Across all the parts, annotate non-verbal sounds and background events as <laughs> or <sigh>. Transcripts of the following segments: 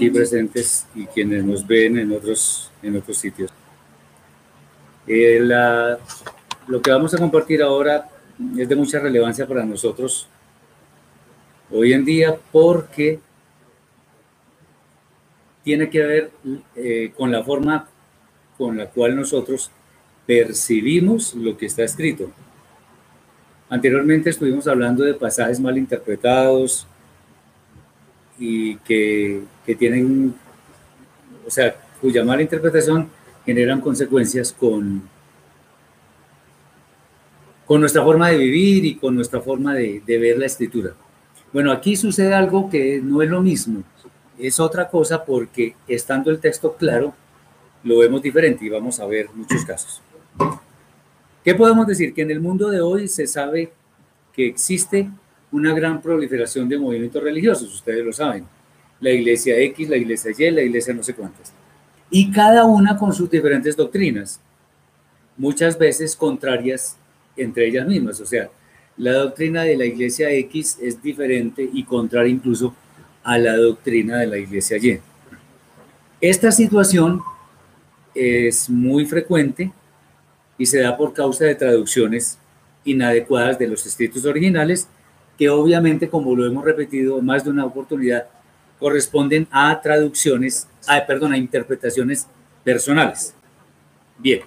aquí presentes y quienes nos ven en otros, en otros sitios. Eh, lo que vamos a compartir ahora es de mucha relevancia para nosotros hoy en día porque tiene que ver eh, con la forma con la cual nosotros percibimos lo que está escrito. Anteriormente estuvimos hablando de pasajes mal interpretados, y que, que tienen, o sea, cuya mala interpretación generan consecuencias con, con nuestra forma de vivir y con nuestra forma de, de ver la escritura. Bueno, aquí sucede algo que no es lo mismo, es otra cosa porque estando el texto claro, lo vemos diferente y vamos a ver muchos casos. ¿Qué podemos decir? Que en el mundo de hoy se sabe que existe una gran proliferación de movimientos religiosos, ustedes lo saben. La iglesia X, la iglesia Y, la iglesia no sé cuántas. Y cada una con sus diferentes doctrinas, muchas veces contrarias entre ellas mismas. O sea, la doctrina de la iglesia X es diferente y contraria incluso a la doctrina de la iglesia Y. Esta situación es muy frecuente y se da por causa de traducciones inadecuadas de los escritos originales que obviamente, como lo hemos repetido más de una oportunidad, corresponden a traducciones, a, perdón, a interpretaciones personales. Bien.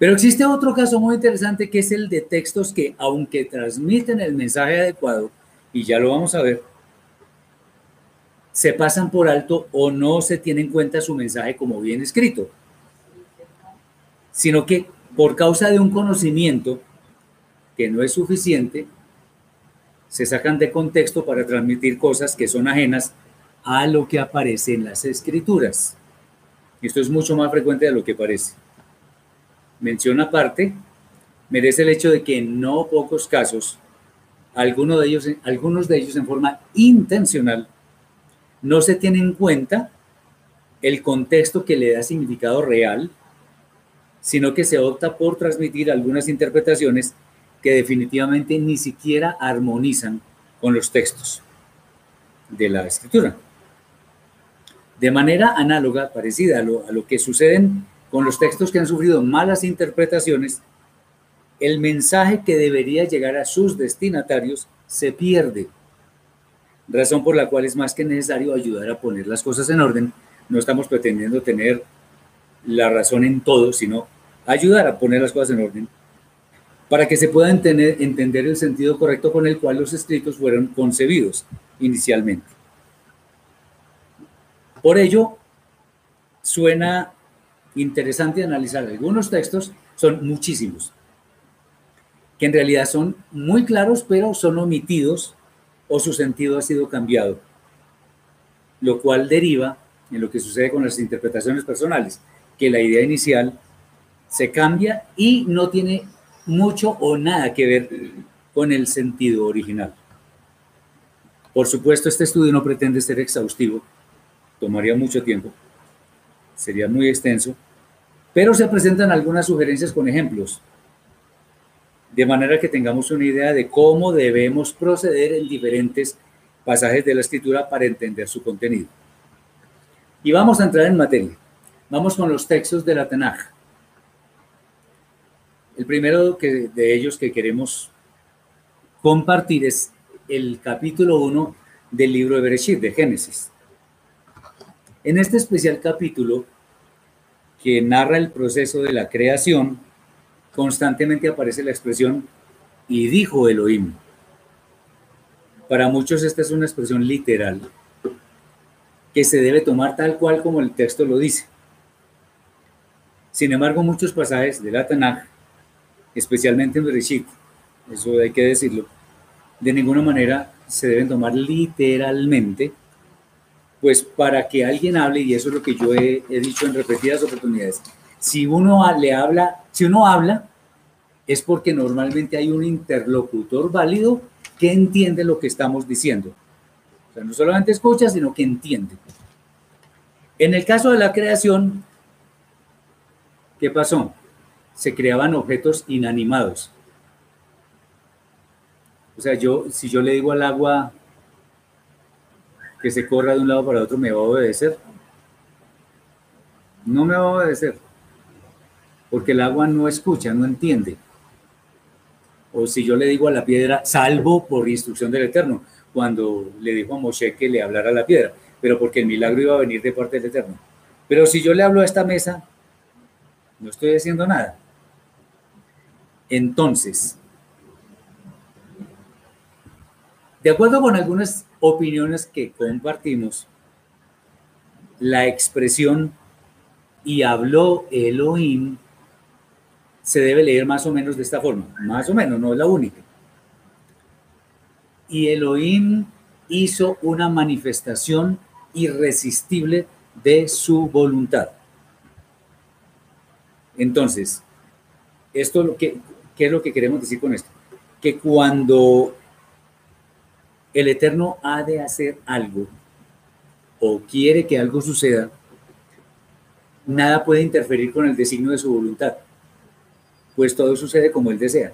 Pero existe otro caso muy interesante que es el de textos que, aunque transmiten el mensaje adecuado, y ya lo vamos a ver, se pasan por alto o no se tiene en cuenta su mensaje como bien escrito, sino que por causa de un conocimiento que no es suficiente, se sacan de contexto para transmitir cosas que son ajenas a lo que aparece en las escrituras. Esto es mucho más frecuente de lo que parece. Mención aparte, merece el hecho de que en no pocos casos, algunos de ellos, algunos de ellos en forma intencional, no se tiene en cuenta el contexto que le da significado real, sino que se opta por transmitir algunas interpretaciones que definitivamente ni siquiera armonizan con los textos de la escritura. De manera análoga, parecida a lo, a lo que suceden con los textos que han sufrido malas interpretaciones, el mensaje que debería llegar a sus destinatarios se pierde, razón por la cual es más que necesario ayudar a poner las cosas en orden. No estamos pretendiendo tener la razón en todo, sino ayudar a poner las cosas en orden para que se pueda entender, el sentido correcto con el cual los escritos fueron concebidos inicialmente. Por ello, suena interesante analizar algunos textos, son muchísimos, que en realidad son muy claros, pero son omitidos o su sentido ha sido cambiado, lo cual deriva en lo que sucede con las interpretaciones personales, que la idea inicial se cambia y no tiene mucho o nada que ver con el sentido original. Por supuesto, este estudio no pretende ser exhaustivo, tomaría mucho tiempo, sería muy extenso, pero se presentan algunas sugerencias con ejemplos, de manera que tengamos una idea de cómo debemos proceder en diferentes pasajes de la escritura para entender su contenido. Y vamos a entrar en materia. Vamos con los textos de la Tanaj. El primero que, de ellos que queremos compartir es el capítulo 1 del libro de Bereshit, de Génesis. En este especial capítulo, que narra el proceso de la creación, constantemente aparece la expresión y dijo Elohim. Para muchos esta es una expresión literal que se debe tomar tal cual como el texto lo dice. Sin embargo, muchos pasajes de la Tanaj, especialmente en Bereshit, eso hay que decirlo, de ninguna manera se deben tomar literalmente, pues para que alguien hable, y eso es lo que yo he, he dicho en repetidas oportunidades, si uno le habla, si uno habla, es porque normalmente hay un interlocutor válido que entiende lo que estamos diciendo. O sea, no solamente escucha, sino que entiende. En el caso de la creación, ¿qué pasó? Se creaban objetos inanimados. O sea, yo, si yo le digo al agua que se corra de un lado para otro, ¿me va a obedecer? No me va a obedecer. Porque el agua no escucha, no entiende. O si yo le digo a la piedra, salvo por instrucción del Eterno, cuando le dijo a Moshe que le hablara a la piedra, pero porque el milagro iba a venir de parte del Eterno. Pero si yo le hablo a esta mesa, no estoy haciendo nada. Entonces, de acuerdo con algunas opiniones que compartimos, la expresión y habló Elohim se debe leer más o menos de esta forma, más o menos, no es la única. Y Elohim hizo una manifestación irresistible de su voluntad. Entonces, esto lo que, ¿qué es lo que queremos decir con esto? Que cuando el Eterno ha de hacer algo o quiere que algo suceda, nada puede interferir con el designio de su voluntad, pues todo sucede como Él desea.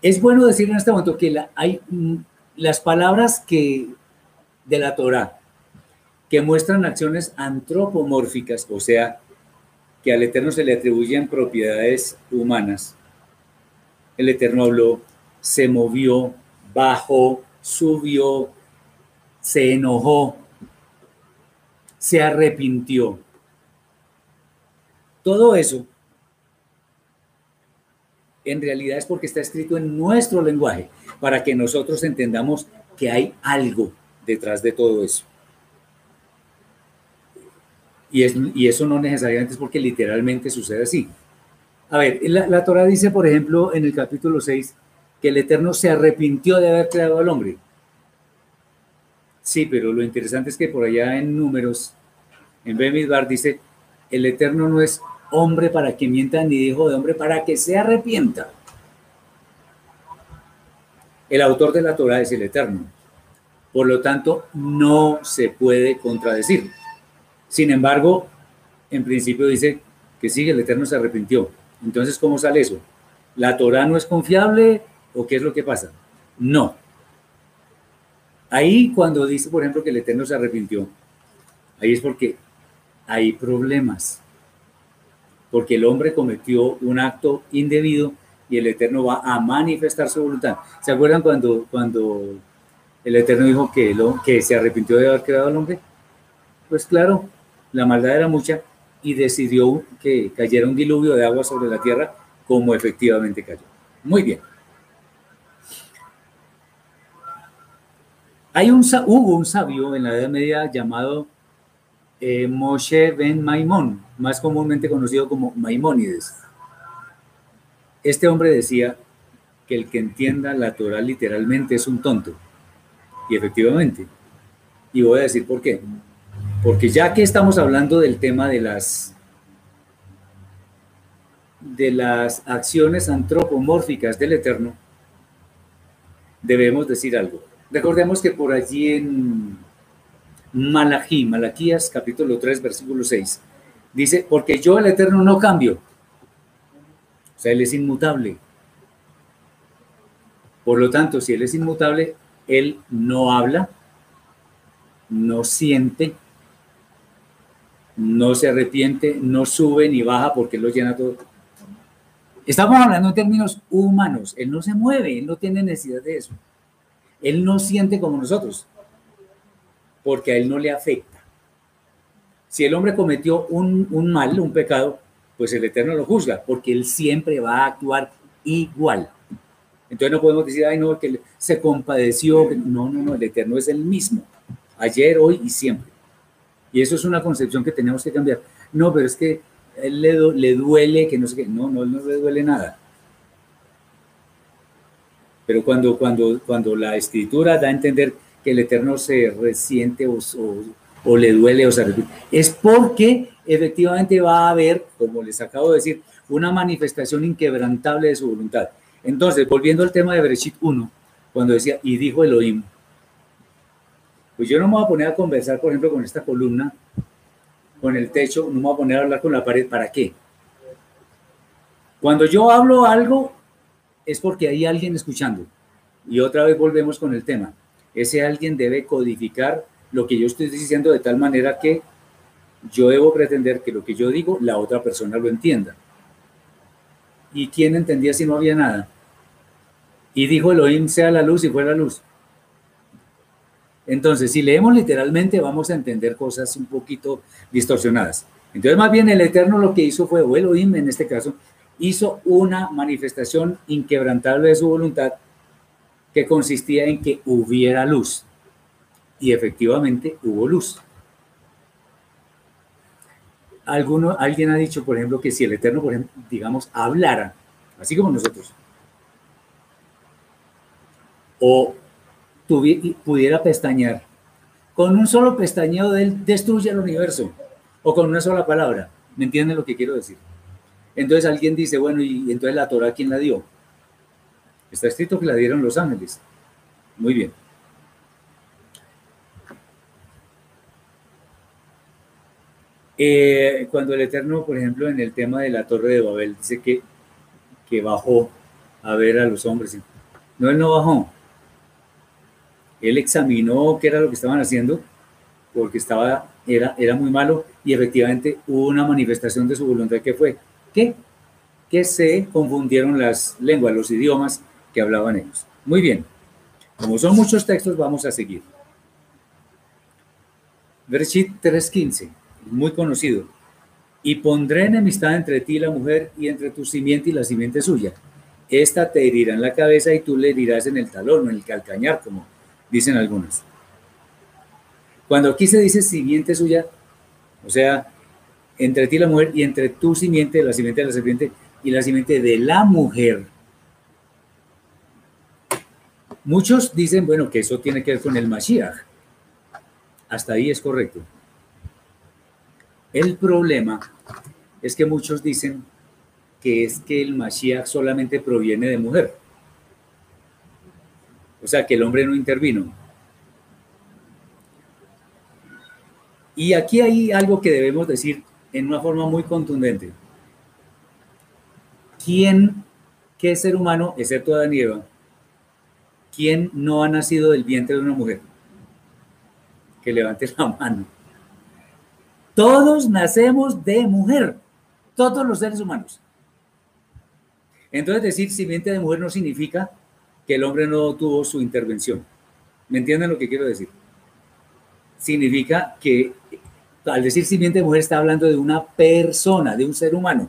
Es bueno decir en este momento que hay mm, las palabras que de la Torah que muestran acciones antropomórficas, o sea, que al Eterno se le atribuyen propiedades humanas. El Eterno habló, se movió, bajó, subió, se enojó, se arrepintió. Todo eso en realidad es porque está escrito en nuestro lenguaje, para que nosotros entendamos que hay algo detrás de todo eso. Y, es, y eso no necesariamente es porque literalmente sucede así. A ver, la, la Torah dice, por ejemplo, en el capítulo 6, que el Eterno se arrepintió de haber creado al hombre. Sí, pero lo interesante es que por allá en números, en Bemidbar dice, el Eterno no es hombre para que mienta ni hijo de hombre para que se arrepienta. El autor de la Torah es el Eterno. Por lo tanto, no se puede contradecir. Sin embargo, en principio dice que sí, el Eterno se arrepintió. Entonces, ¿cómo sale eso? ¿La Torah no es confiable o qué es lo que pasa? No. Ahí cuando dice, por ejemplo, que el Eterno se arrepintió, ahí es porque hay problemas. Porque el hombre cometió un acto indebido y el Eterno va a manifestar su voluntad. ¿Se acuerdan cuando, cuando el Eterno dijo que, lo, que se arrepintió de haber creado al hombre? Pues claro, la maldad era mucha y decidió que cayera un diluvio de agua sobre la tierra como efectivamente cayó. Muy bien. Hay un, hubo un sabio en la Edad Media llamado eh, Moshe ben Maimón, más comúnmente conocido como Maimónides. Este hombre decía que el que entienda la Torah literalmente es un tonto. Y efectivamente. Y voy a decir por qué. Porque ya que estamos hablando del tema de las de las acciones antropomórficas del Eterno, debemos decir algo. Recordemos que por allí en Malají, Malaquías capítulo 3, versículo 6, dice, porque yo el Eterno no cambio. O sea, Él es inmutable. Por lo tanto, si Él es inmutable, Él no habla, no siente, no se arrepiente, no sube ni baja porque lo llena todo. Estamos hablando en términos humanos. Él no se mueve, Él no tiene necesidad de eso. Él no siente como nosotros, porque a Él no le afecta. Si el hombre cometió un, un mal, un pecado, pues el Eterno lo juzga, porque Él siempre va a actuar igual. Entonces no podemos decir, ay, no, que se compadeció. No, no, no, el Eterno es el mismo, ayer, hoy y siempre. Y eso es una concepción que tenemos que cambiar. No, pero es que él le, le duele, que no sé qué. No, no, le duele nada. Pero cuando, cuando, cuando la escritura da a entender que el Eterno se resiente o, o, le duele o se repite, es porque efectivamente va a haber, como les acabo de decir, una manifestación inquebrantable de su voluntad. Entonces, volviendo al tema de Bereshit 1, cuando decía, y dijo Elohim, pues yo no me voy a poner a conversar, por ejemplo, con esta columna, con el techo, no me voy a poner a hablar con la pared. ¿Para qué? Cuando yo hablo algo, es porque hay alguien escuchando. Y otra vez volvemos con el tema. Ese alguien debe codificar lo que yo estoy diciendo de tal manera que yo debo pretender que lo que yo digo, la otra persona lo entienda. ¿Y quién entendía si no había nada? Y dijo Elohim sea la luz y fue la luz. Entonces, si leemos literalmente, vamos a entender cosas un poquito distorsionadas. Entonces, más bien el Eterno lo que hizo fue, o Elohim en este caso, hizo una manifestación inquebrantable de su voluntad que consistía en que hubiera luz. Y efectivamente hubo luz. Alguno, alguien ha dicho, por ejemplo, que si el Eterno, por ejemplo, digamos, hablara, así como nosotros, o pudiera pestañear. Con un solo pestañeo de él destruye el universo. O con una sola palabra. ¿Me entienden lo que quiero decir? Entonces alguien dice, bueno, ¿y entonces la Torah quién la dio? Está escrito que la dieron los ángeles. Muy bien. Eh, cuando el Eterno, por ejemplo, en el tema de la Torre de Babel, dice que, que bajó a ver a los hombres. No, él no bajó. Él examinó qué era lo que estaban haciendo, porque estaba, era, era muy malo, y efectivamente hubo una manifestación de su voluntad que fue, ¿qué? Que se confundieron las lenguas, los idiomas que hablaban ellos. Muy bien, como son muchos textos, vamos a seguir. Versit 3.15, muy conocido. Y pondré enemistad entre ti y la mujer, y entre tu simiente y la simiente suya. Esta te herirá en la cabeza y tú le herirás en el talón o en el calcañar, como dicen algunas. Cuando aquí se dice simiente suya, o sea, entre ti la mujer y entre tu simiente, la simiente de la serpiente y la simiente de la mujer. Muchos dicen, bueno, que eso tiene que ver con el Mashiach. Hasta ahí es correcto. El problema es que muchos dicen que es que el Mashiach solamente proviene de mujer. O sea, que el hombre no intervino. Y aquí hay algo que debemos decir en una forma muy contundente. ¿Quién, qué ser humano, excepto Adán y Eva, quién no ha nacido del vientre de una mujer? Que levante la mano. Todos nacemos de mujer, todos los seres humanos. Entonces decir simiente de mujer no significa que el hombre no tuvo su intervención. ¿Me entienden lo que quiero decir? Significa que al decir simiente mujer está hablando de una persona, de un ser humano.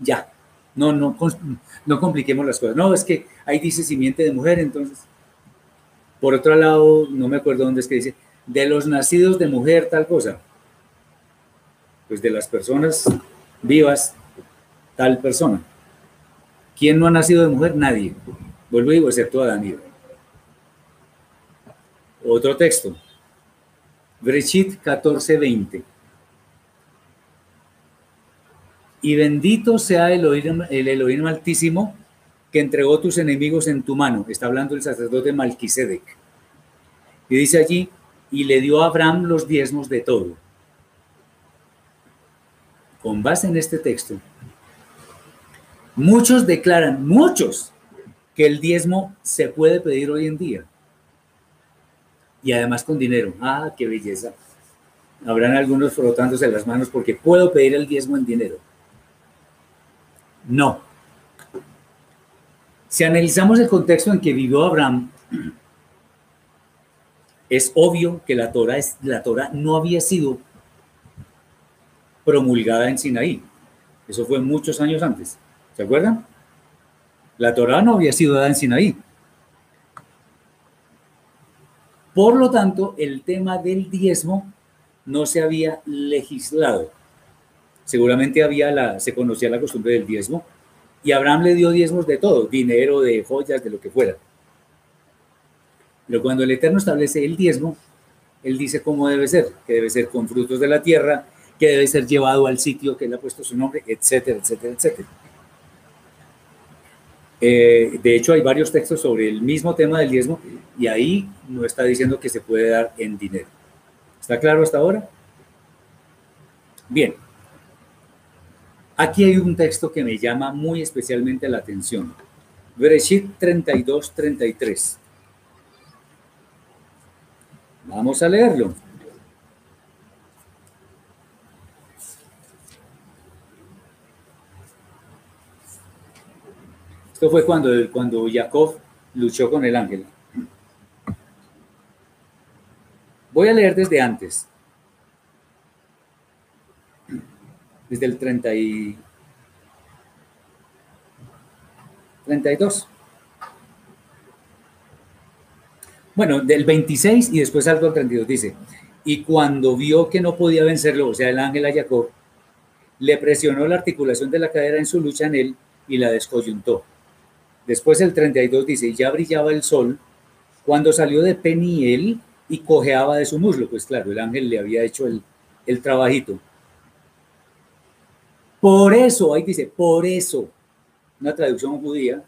Ya, no, no, no compliquemos las cosas. No, es que ahí dice simiente de mujer, entonces. Por otro lado, no me acuerdo dónde es que dice, de los nacidos de mujer, tal cosa. Pues de las personas vivas, tal persona. ¿Quién no ha nacido de mujer? Nadie. Vuelvo y excepto a Daniel. Otro texto. Brechit 14:20. Y bendito sea el Elohim, el Elohim Altísimo que entregó tus enemigos en tu mano. Está hablando el sacerdote Malquisedec. Y dice allí, y le dio a Abraham los diezmos de todo. Con base en este texto, muchos declaran, muchos, que el diezmo se puede pedir hoy en día. Y además con dinero. Ah, qué belleza. Habrán algunos frotándose las manos porque puedo pedir el diezmo en dinero. No. Si analizamos el contexto en que vivió Abraham, <clears throat> es obvio que la Torah, es, la Torah no había sido promulgada en Sinaí. Eso fue muchos años antes. ¿Se acuerdan? La Torah no había sido dada en Sinaí. Por lo tanto, el tema del diezmo no se había legislado. Seguramente había la, se conocía la costumbre del diezmo y Abraham le dio diezmos de todo, dinero, de joyas, de lo que fuera. Pero cuando el Eterno establece el diezmo, Él dice cómo debe ser, que debe ser con frutos de la tierra, que debe ser llevado al sitio que Él ha puesto su nombre, etcétera, etcétera, etcétera. Eh, de hecho, hay varios textos sobre el mismo tema del diezmo y ahí no está diciendo que se puede dar en dinero. ¿Está claro hasta ahora? Bien. Aquí hay un texto que me llama muy especialmente la atención. Bereshit 32, 33. Vamos a leerlo. Fue cuando, cuando Jacob luchó con el ángel. Voy a leer desde antes. Desde el 30 y 32. Bueno, del 26 y después algo al 32 dice, y cuando vio que no podía vencerlo, o sea, el ángel a Jacob, le presionó la articulación de la cadera en su lucha en él y la descoyuntó. Después el 32 dice, ya brillaba el sol cuando salió de Peniel y cojeaba de su muslo. Pues claro, el ángel le había hecho el, el trabajito. Por eso, ahí dice, por eso, una traducción judía,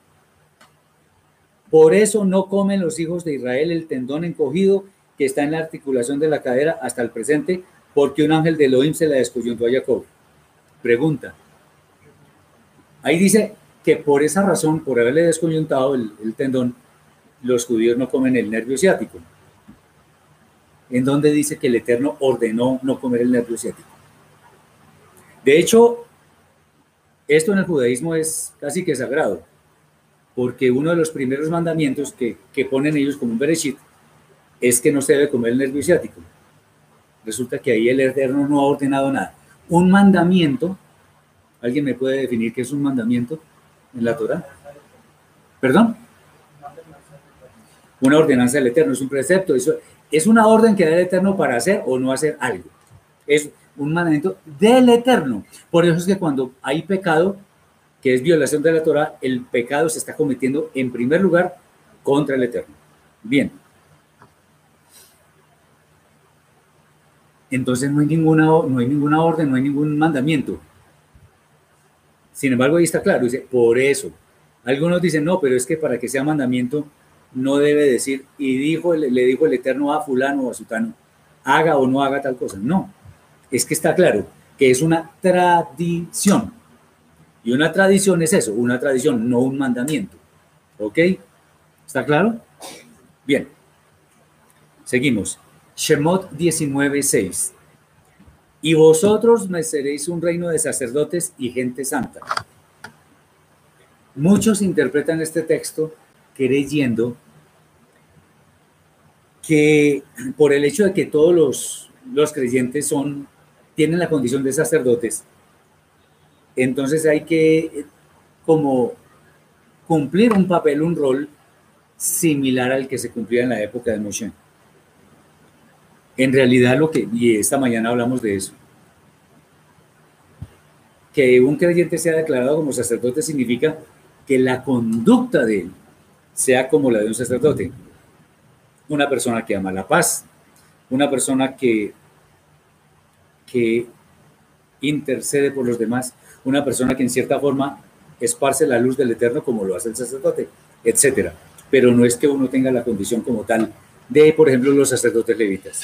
por eso no comen los hijos de Israel el tendón encogido que está en la articulación de la cadera hasta el presente, porque un ángel de Elohim se la descoyuntó a Jacob. Pregunta. Ahí dice que por esa razón, por haberle descoyuntado el, tendón, los judíos no comen el nervio ciático. En donde dice que el Eterno ordenó no comer el nervio ciático. De hecho, esto en el judaísmo es casi que sagrado porque uno de los primeros mandamientos que, que ponen ellos como un bereshit es que no se debe comer el nervio ciático. Resulta que ahí el Eterno no ha ordenado nada. Un mandamiento, ¿alguien me puede definir qué es un mandamiento en la Torah? ¿Perdón? Una ordenanza del Eterno, es un precepto, eso es una orden que da el Eterno para hacer o no hacer algo. Es un mandamiento del Eterno. Por eso es que cuando hay pecado, que es violación de la Torah, el pecado se está cometiendo en primer lugar contra el Eterno. Bien. Entonces no hay ninguna, no hay ninguna orden, no hay ningún mandamiento. Sin embargo, ahí está claro, dice, por eso. Algunos dicen, no, pero es que para que sea mandamiento no debe decir, y dijo, le dijo el Eterno a fulano o a sutano, haga o no haga tal cosa. No, es que está claro que es una tradición. Y una tradición es eso, una tradición, no un mandamiento. ¿Ok? ¿Está claro? Bien. Seguimos. Shemot 19:6. Y vosotros me seréis un reino de sacerdotes y gente santa. Muchos interpretan este texto creyendo que por el hecho de que todos los, los creyentes son, tienen la condición de sacerdotes, entonces hay que como cumplir un papel, un rol similar al que se cumplía en la época de Moshe. En realidad lo que, y esta mañana hablamos de eso, que un creyente sea declarado como sacerdote significa que la conducta de él sea como la de un sacerdote. Una persona que ama la paz, una persona que, que intercede por los demás, una persona que en cierta forma esparce la luz del Eterno como lo hace el sacerdote, etcétera. Pero no es que uno tenga la condición como tal de, por ejemplo, los sacerdotes levitas.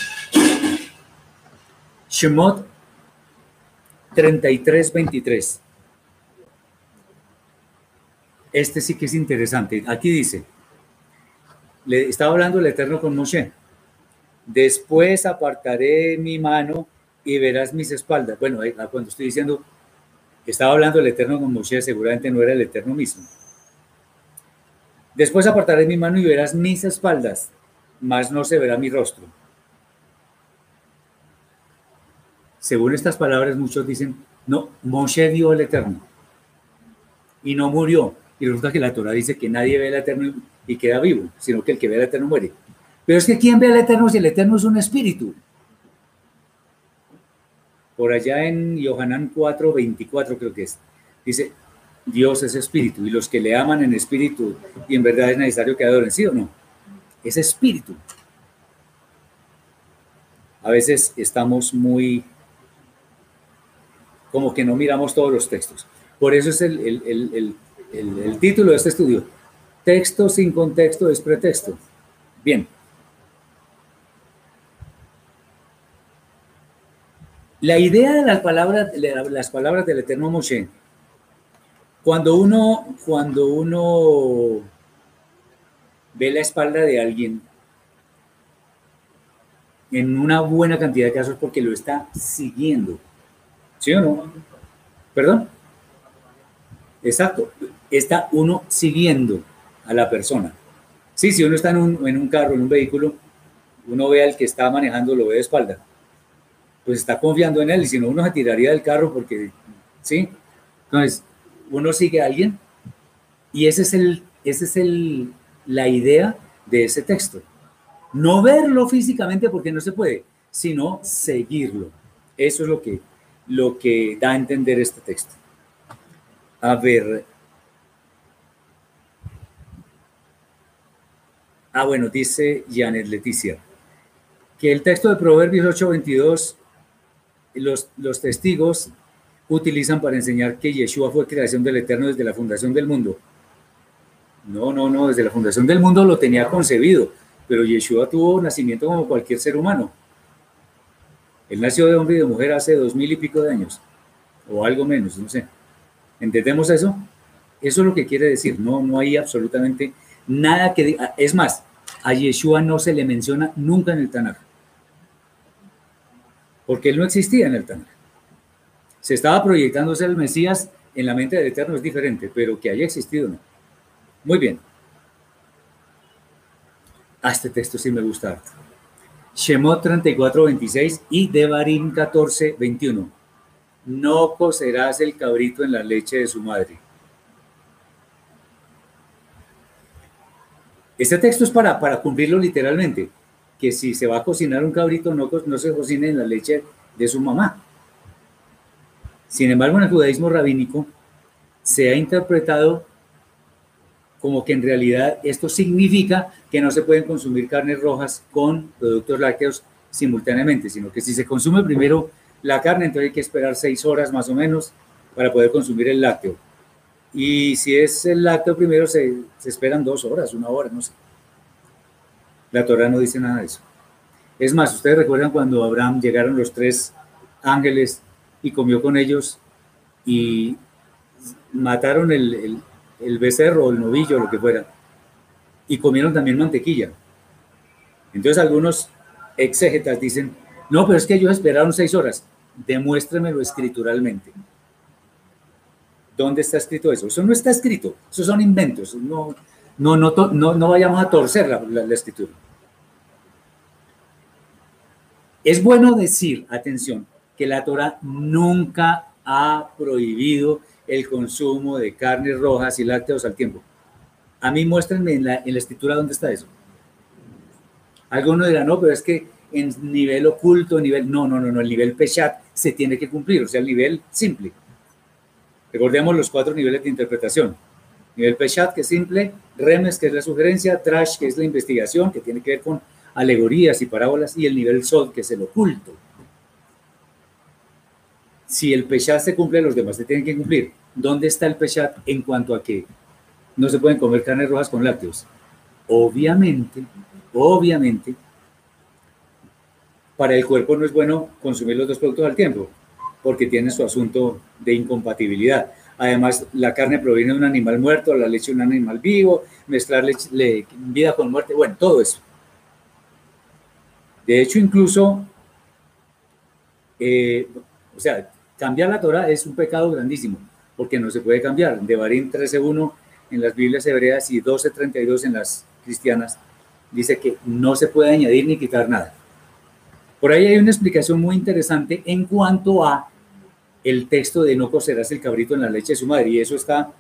Shemot 33, 23. Este sí que es interesante. Aquí dice, le estaba hablando el Eterno con Moshe. Después apartaré mi mano y verás mis espaldas. Bueno, cuando estoy diciendo, estaba hablando del Eterno con Moshe, seguramente no era el Eterno mismo. Después apartaré mi mano y verás mis espaldas, mas no se verá mi rostro. Según estas palabras, muchos dicen, no, Moshe vio el Eterno y no murió. Y resulta que la Torah dice que nadie ve el Eterno y queda vivo, sino que el que ve el Eterno muere. Pero es que ¿quién ve al Eterno si el Eterno es un espíritu? Por allá en Yohanan 4, 24 creo que es, dice, Dios es espíritu y los que le aman en espíritu y en verdad es necesario que adoren, ¿sí o no? Es espíritu. A veces estamos muy, como que no miramos todos los textos. Por eso es el, el, el título de este estudio. Texto sin contexto es pretexto. Bien. La idea de las palabras, las palabras del Eterno Moshe, cuando uno, cuando uno ve la espalda de alguien, en una buena cantidad de casos porque lo está siguiendo. ¿Sí o no? ¿Perdón? Exacto. Está uno siguiendo a la persona. Sí, si uno está en un, en un carro, en un vehículo, uno ve al que está manejando, lo ve de espalda pues está confiando en él y si no uno se tiraría del carro porque, ¿sí? Entonces, uno sigue a alguien y ese es el, ese es el, la idea de ese texto. No verlo físicamente porque no se puede, sino seguirlo. Eso es lo que, lo que da a entender este texto. A ver. Ah, bueno, dice Janet Leticia que el texto de Proverbios 8:22 los, los testigos utilizan para enseñar que Yeshua fue creación del Eterno desde la fundación del mundo. No, no, no, desde la fundación del mundo lo tenía concebido, pero Yeshua tuvo nacimiento como cualquier ser humano. Él nació de hombre y de mujer hace dos mil y pico de años, o algo menos, no sé. ¿Entendemos eso? Eso es lo que quiere decir, no, no hay absolutamente nada que... Es más, a Yeshua no se le menciona nunca en el Tanakh porque él no existía en el Tanakh. Se estaba proyectándose el Mesías en la mente del Eterno es diferente, pero que haya existido no. Muy bien. A este texto sí me gusta. Shemot 34, 26 y Devarim 14, 21. No cocerás el cabrito en la leche de su madre. Este texto es para, para cumplirlo literalmente que si se va a cocinar un cabrito no, no se cocine en la leche de su mamá. Sin embargo, en el judaísmo rabínico se ha interpretado como que en realidad esto significa que no se pueden consumir carnes rojas con productos lácteos simultáneamente, sino que si se consume primero la carne, entonces hay que esperar seis horas más o menos para poder consumir el lácteo. Y si es el lácteo primero, se, esperan dos horas, una hora, no sé. La Torah no dice nada de eso. Es más, ustedes recuerdan cuando Abraham llegaron los tres ángeles y comió con ellos y mataron el, becerro o el novillo, lo que fuera, y comieron también mantequilla. Entonces algunos exégetas dicen, no, pero es que ellos esperaron seis horas. Demuéstremelo escrituralmente. ¿Dónde está escrito eso? Eso no está escrito, eso son inventos. No, no, no, no, no vayamos a torcer la, escritura. Es bueno decir, atención, que la Torah nunca ha prohibido el consumo de carnes rojas y lácteos al tiempo. A mí muéstrenme en la, en la escritura dónde está eso. Algunos dirán, no, pero es que en nivel oculto, nivel, no, no, no, no, el nivel Peshat se tiene que cumplir, o sea, el nivel simple. Recordemos los cuatro niveles de interpretación. Nivel Peshat, que es simple, Remes, que es la sugerencia, Trash, que es la investigación, que tiene que ver con alegorías y parábolas, y el nivel Sod, que es el oculto. Si el Peshat se cumple, los demás se tienen que cumplir. ¿Dónde está el Peshat en cuanto a que no se pueden comer carnes rojas con lácteos? Obviamente, obviamente, para el cuerpo no es bueno consumir los dos productos al tiempo, porque tiene su asunto de incompatibilidad. Además, la carne proviene de un animal muerto, la leche de un animal vivo, mezclar vida con muerte, bueno, todo eso. De hecho, incluso eh, o sea, cambiar la Torah es un pecado grandísimo, porque no se puede cambiar. De Barín 13.1 en las Biblias hebreas y 12.32 en las cristianas, dice que no se puede añadir ni quitar nada. Por ahí hay una explicación muy interesante en cuanto a el texto de no cocerás el cabrito en la leche de su madre, y eso está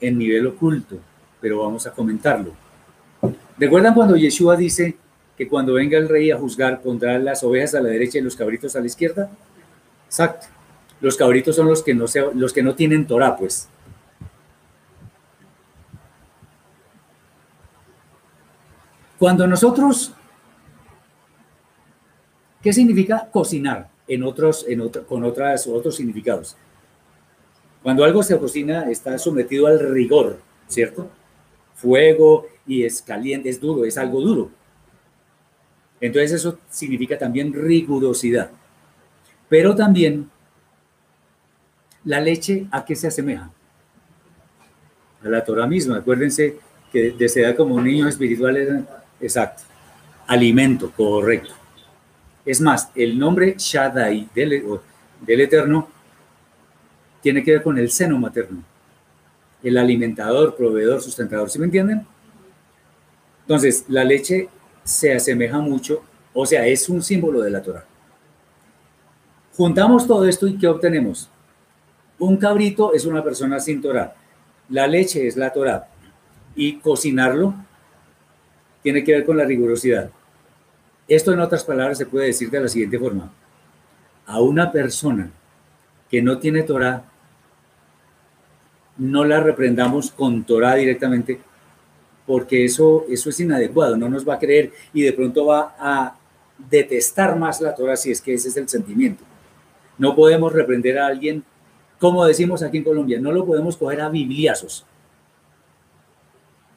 en nivel oculto, pero vamos a comentarlo. ¿Recuerdan cuando Yeshua dice que cuando venga el rey a juzgar pondrá las ovejas a la derecha y los cabritos a la izquierda? Exacto. Los cabritos son los que no, se, los que no tienen Torah, pues. Cuando nosotros, ¿qué significa cocinar? En otros, en con otras, otros significados. Cuando algo se cocina está sometido al rigor, ¿cierto? Fuego y es caliente, es duro, es algo duro. Entonces eso significa también rigurosidad. Pero también la leche, ¿a qué se asemeja? A la Torah misma. Acuérdense que desea como un niño espiritual era exacto. Alimento, correcto. Es más, el nombre Shaddai del, del Eterno tiene que ver con el seno materno. El alimentador, proveedor, sustentador. ¿Sí me entienden? Entonces, la leche se asemeja mucho, o sea, es un símbolo de la Torah. Juntamos todo esto y ¿qué obtenemos? Un cabrito es una persona sin Torah. La leche es la Torah. Y cocinarlo tiene que ver con la rigurosidad. Esto en otras palabras se puede decir de la siguiente forma. A una persona que no tiene Torah, no la reprendamos con Torah directamente, porque eso, eso es inadecuado, no nos va a creer y de pronto va a detestar más la Torah si es que ese es el sentimiento. No podemos reprender a alguien, como decimos aquí en Colombia, no lo podemos coger a bibliazos.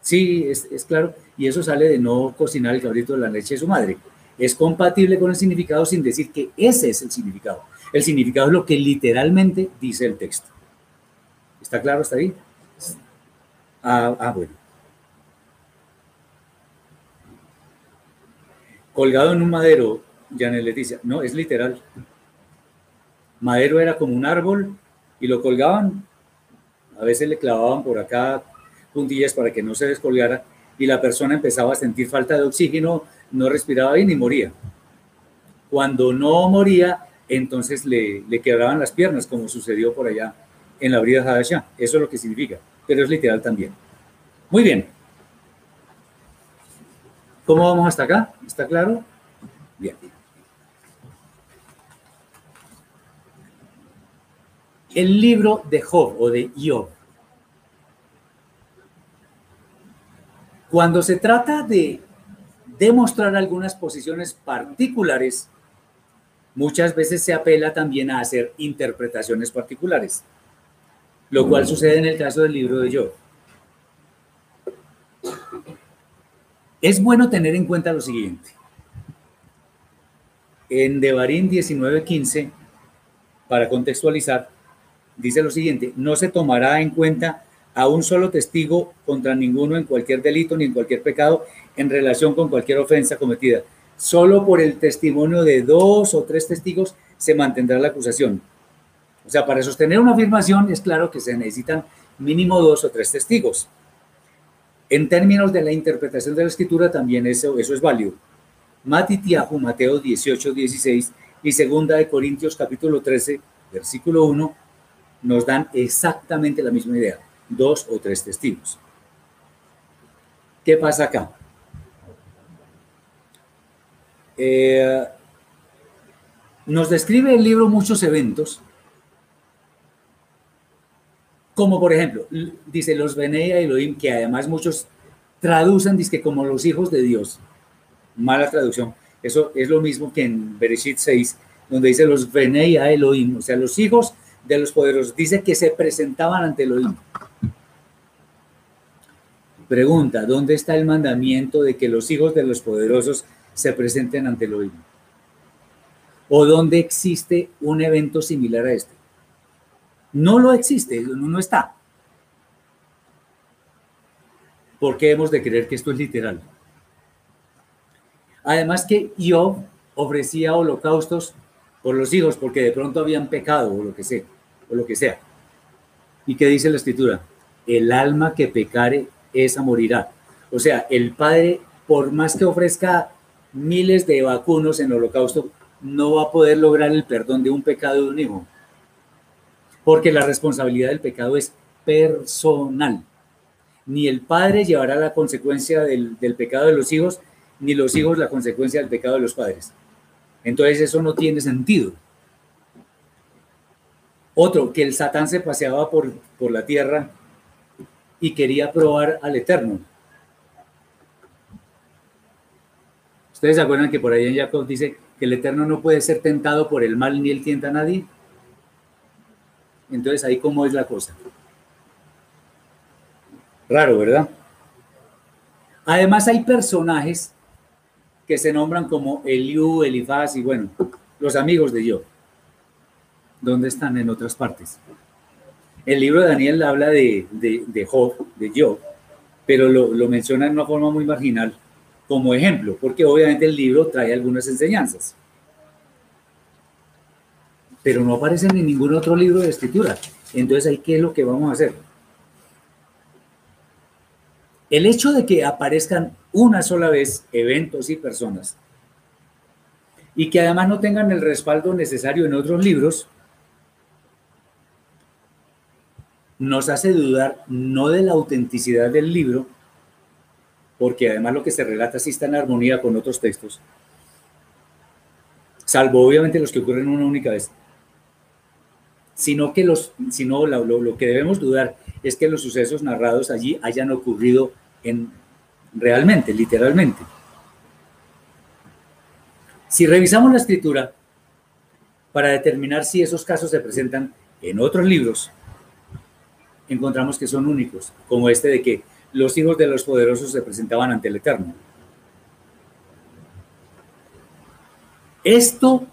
Sí, es, claro, y eso sale de no cocinar el cabrito de la leche de su madre. Es compatible con el significado sin decir que ese es el significado. El significado es lo que literalmente dice el texto. ¿Está claro hasta ahí? Ah, ah bueno. Colgado en un madero, Janet Leticia, no, es literal madero era como un árbol y lo colgaban. A veces le clavaban por acá puntillas para que no se descolgara y la persona empezaba a sentir falta de oxígeno, no respiraba bien y moría. Cuando no moría, entonces le, le quebraban las piernas, como sucedió por allá en la brida Hadasha. Eso es lo que significa, pero es literal también. Muy bien. ¿Cómo vamos hasta acá? ¿Está claro? Bien. El libro de Job o de Job. Cuando se trata de demostrar algunas posiciones particulares, muchas veces se apela también a hacer interpretaciones particulares, lo cual sucede en el caso del libro de Job. Es bueno tener en cuenta lo siguiente. En Devarim 19:15, para contextualizar, dice lo siguiente, no se tomará en cuenta a un solo testigo contra ninguno en cualquier delito ni en cualquier pecado en relación con cualquier ofensa cometida. Solo por el testimonio de dos o tres testigos se mantendrá la acusación. O sea, para sostener una afirmación es claro que se necesitan mínimo dos o tres testigos. En términos de la interpretación de la escritura también eso, eso es válido. Matitiahu, Mateo 18, 16 y segunda de Corintios capítulo 13, versículo 1, nos dan exactamente la misma idea, dos o tres testigos. ¿Qué pasa acá? Eh, nos describe el libro muchos eventos, como por ejemplo, dice los Benei Elohim, que además muchos traducen, dice como los hijos de Dios. Mala traducción. Eso es lo mismo que en Bereshit 6, donde dice los Benei Elohim, o sea, los hijos de los poderosos. Dice que se presentaban ante Elohim. Pregunta, ¿dónde está el mandamiento de que los hijos de los poderosos se presenten ante Elohim? ¿O dónde existe un evento similar a este? No lo existe, no está. ¿Por qué hemos de creer que esto es literal? Además que Job ofrecía holocaustos por los hijos, porque de pronto habían pecado o lo que sea, o lo que sea. ¿Y qué dice la escritura? El alma que pecare, esa morirá. O sea, el padre, por más que ofrezca miles de vacunos en holocausto, no va a poder lograr el perdón de un pecado de un hijo. Porque la responsabilidad del pecado es personal. Ni el padre llevará la consecuencia del pecado de los hijos, ni los hijos la consecuencia del pecado de los padres. Entonces eso no tiene sentido. Otro, que el Satán se paseaba por, por la tierra y quería probar al Eterno. Ustedes se acuerdan que por ahí en Jacob dice que el Eterno no puede ser tentado por el mal ni él tienta a nadie. Entonces ahí cómo es la cosa. Raro, ¿verdad? Además hay personajes que se nombran como Eliú, Elifaz y bueno, los amigos de Job. ¿Dónde están en otras partes? El libro de Daniel habla de, de, Job, de Job, pero lo, lo menciona en una forma muy marginal como ejemplo, porque obviamente el libro trae algunas enseñanzas. Pero no aparecen en ningún otro libro de escritura. Entonces, ¿ahí qué es lo que vamos a hacer? El hecho de que aparezcan una sola vez eventos y personas y que además no tengan el respaldo necesario en otros libros, nos hace dudar no de la autenticidad del libro, porque además lo que se relata sí está en armonía con otros textos, salvo obviamente los que ocurren una única vez, sino que los, sino lo, lo que debemos dudar es que los sucesos narrados allí hayan ocurrido en, realmente, literalmente. Si revisamos la escritura para determinar si esos casos se presentan en otros libros, encontramos que son únicos, como este de que los hijos de los poderosos se presentaban ante el Eterno. Esto,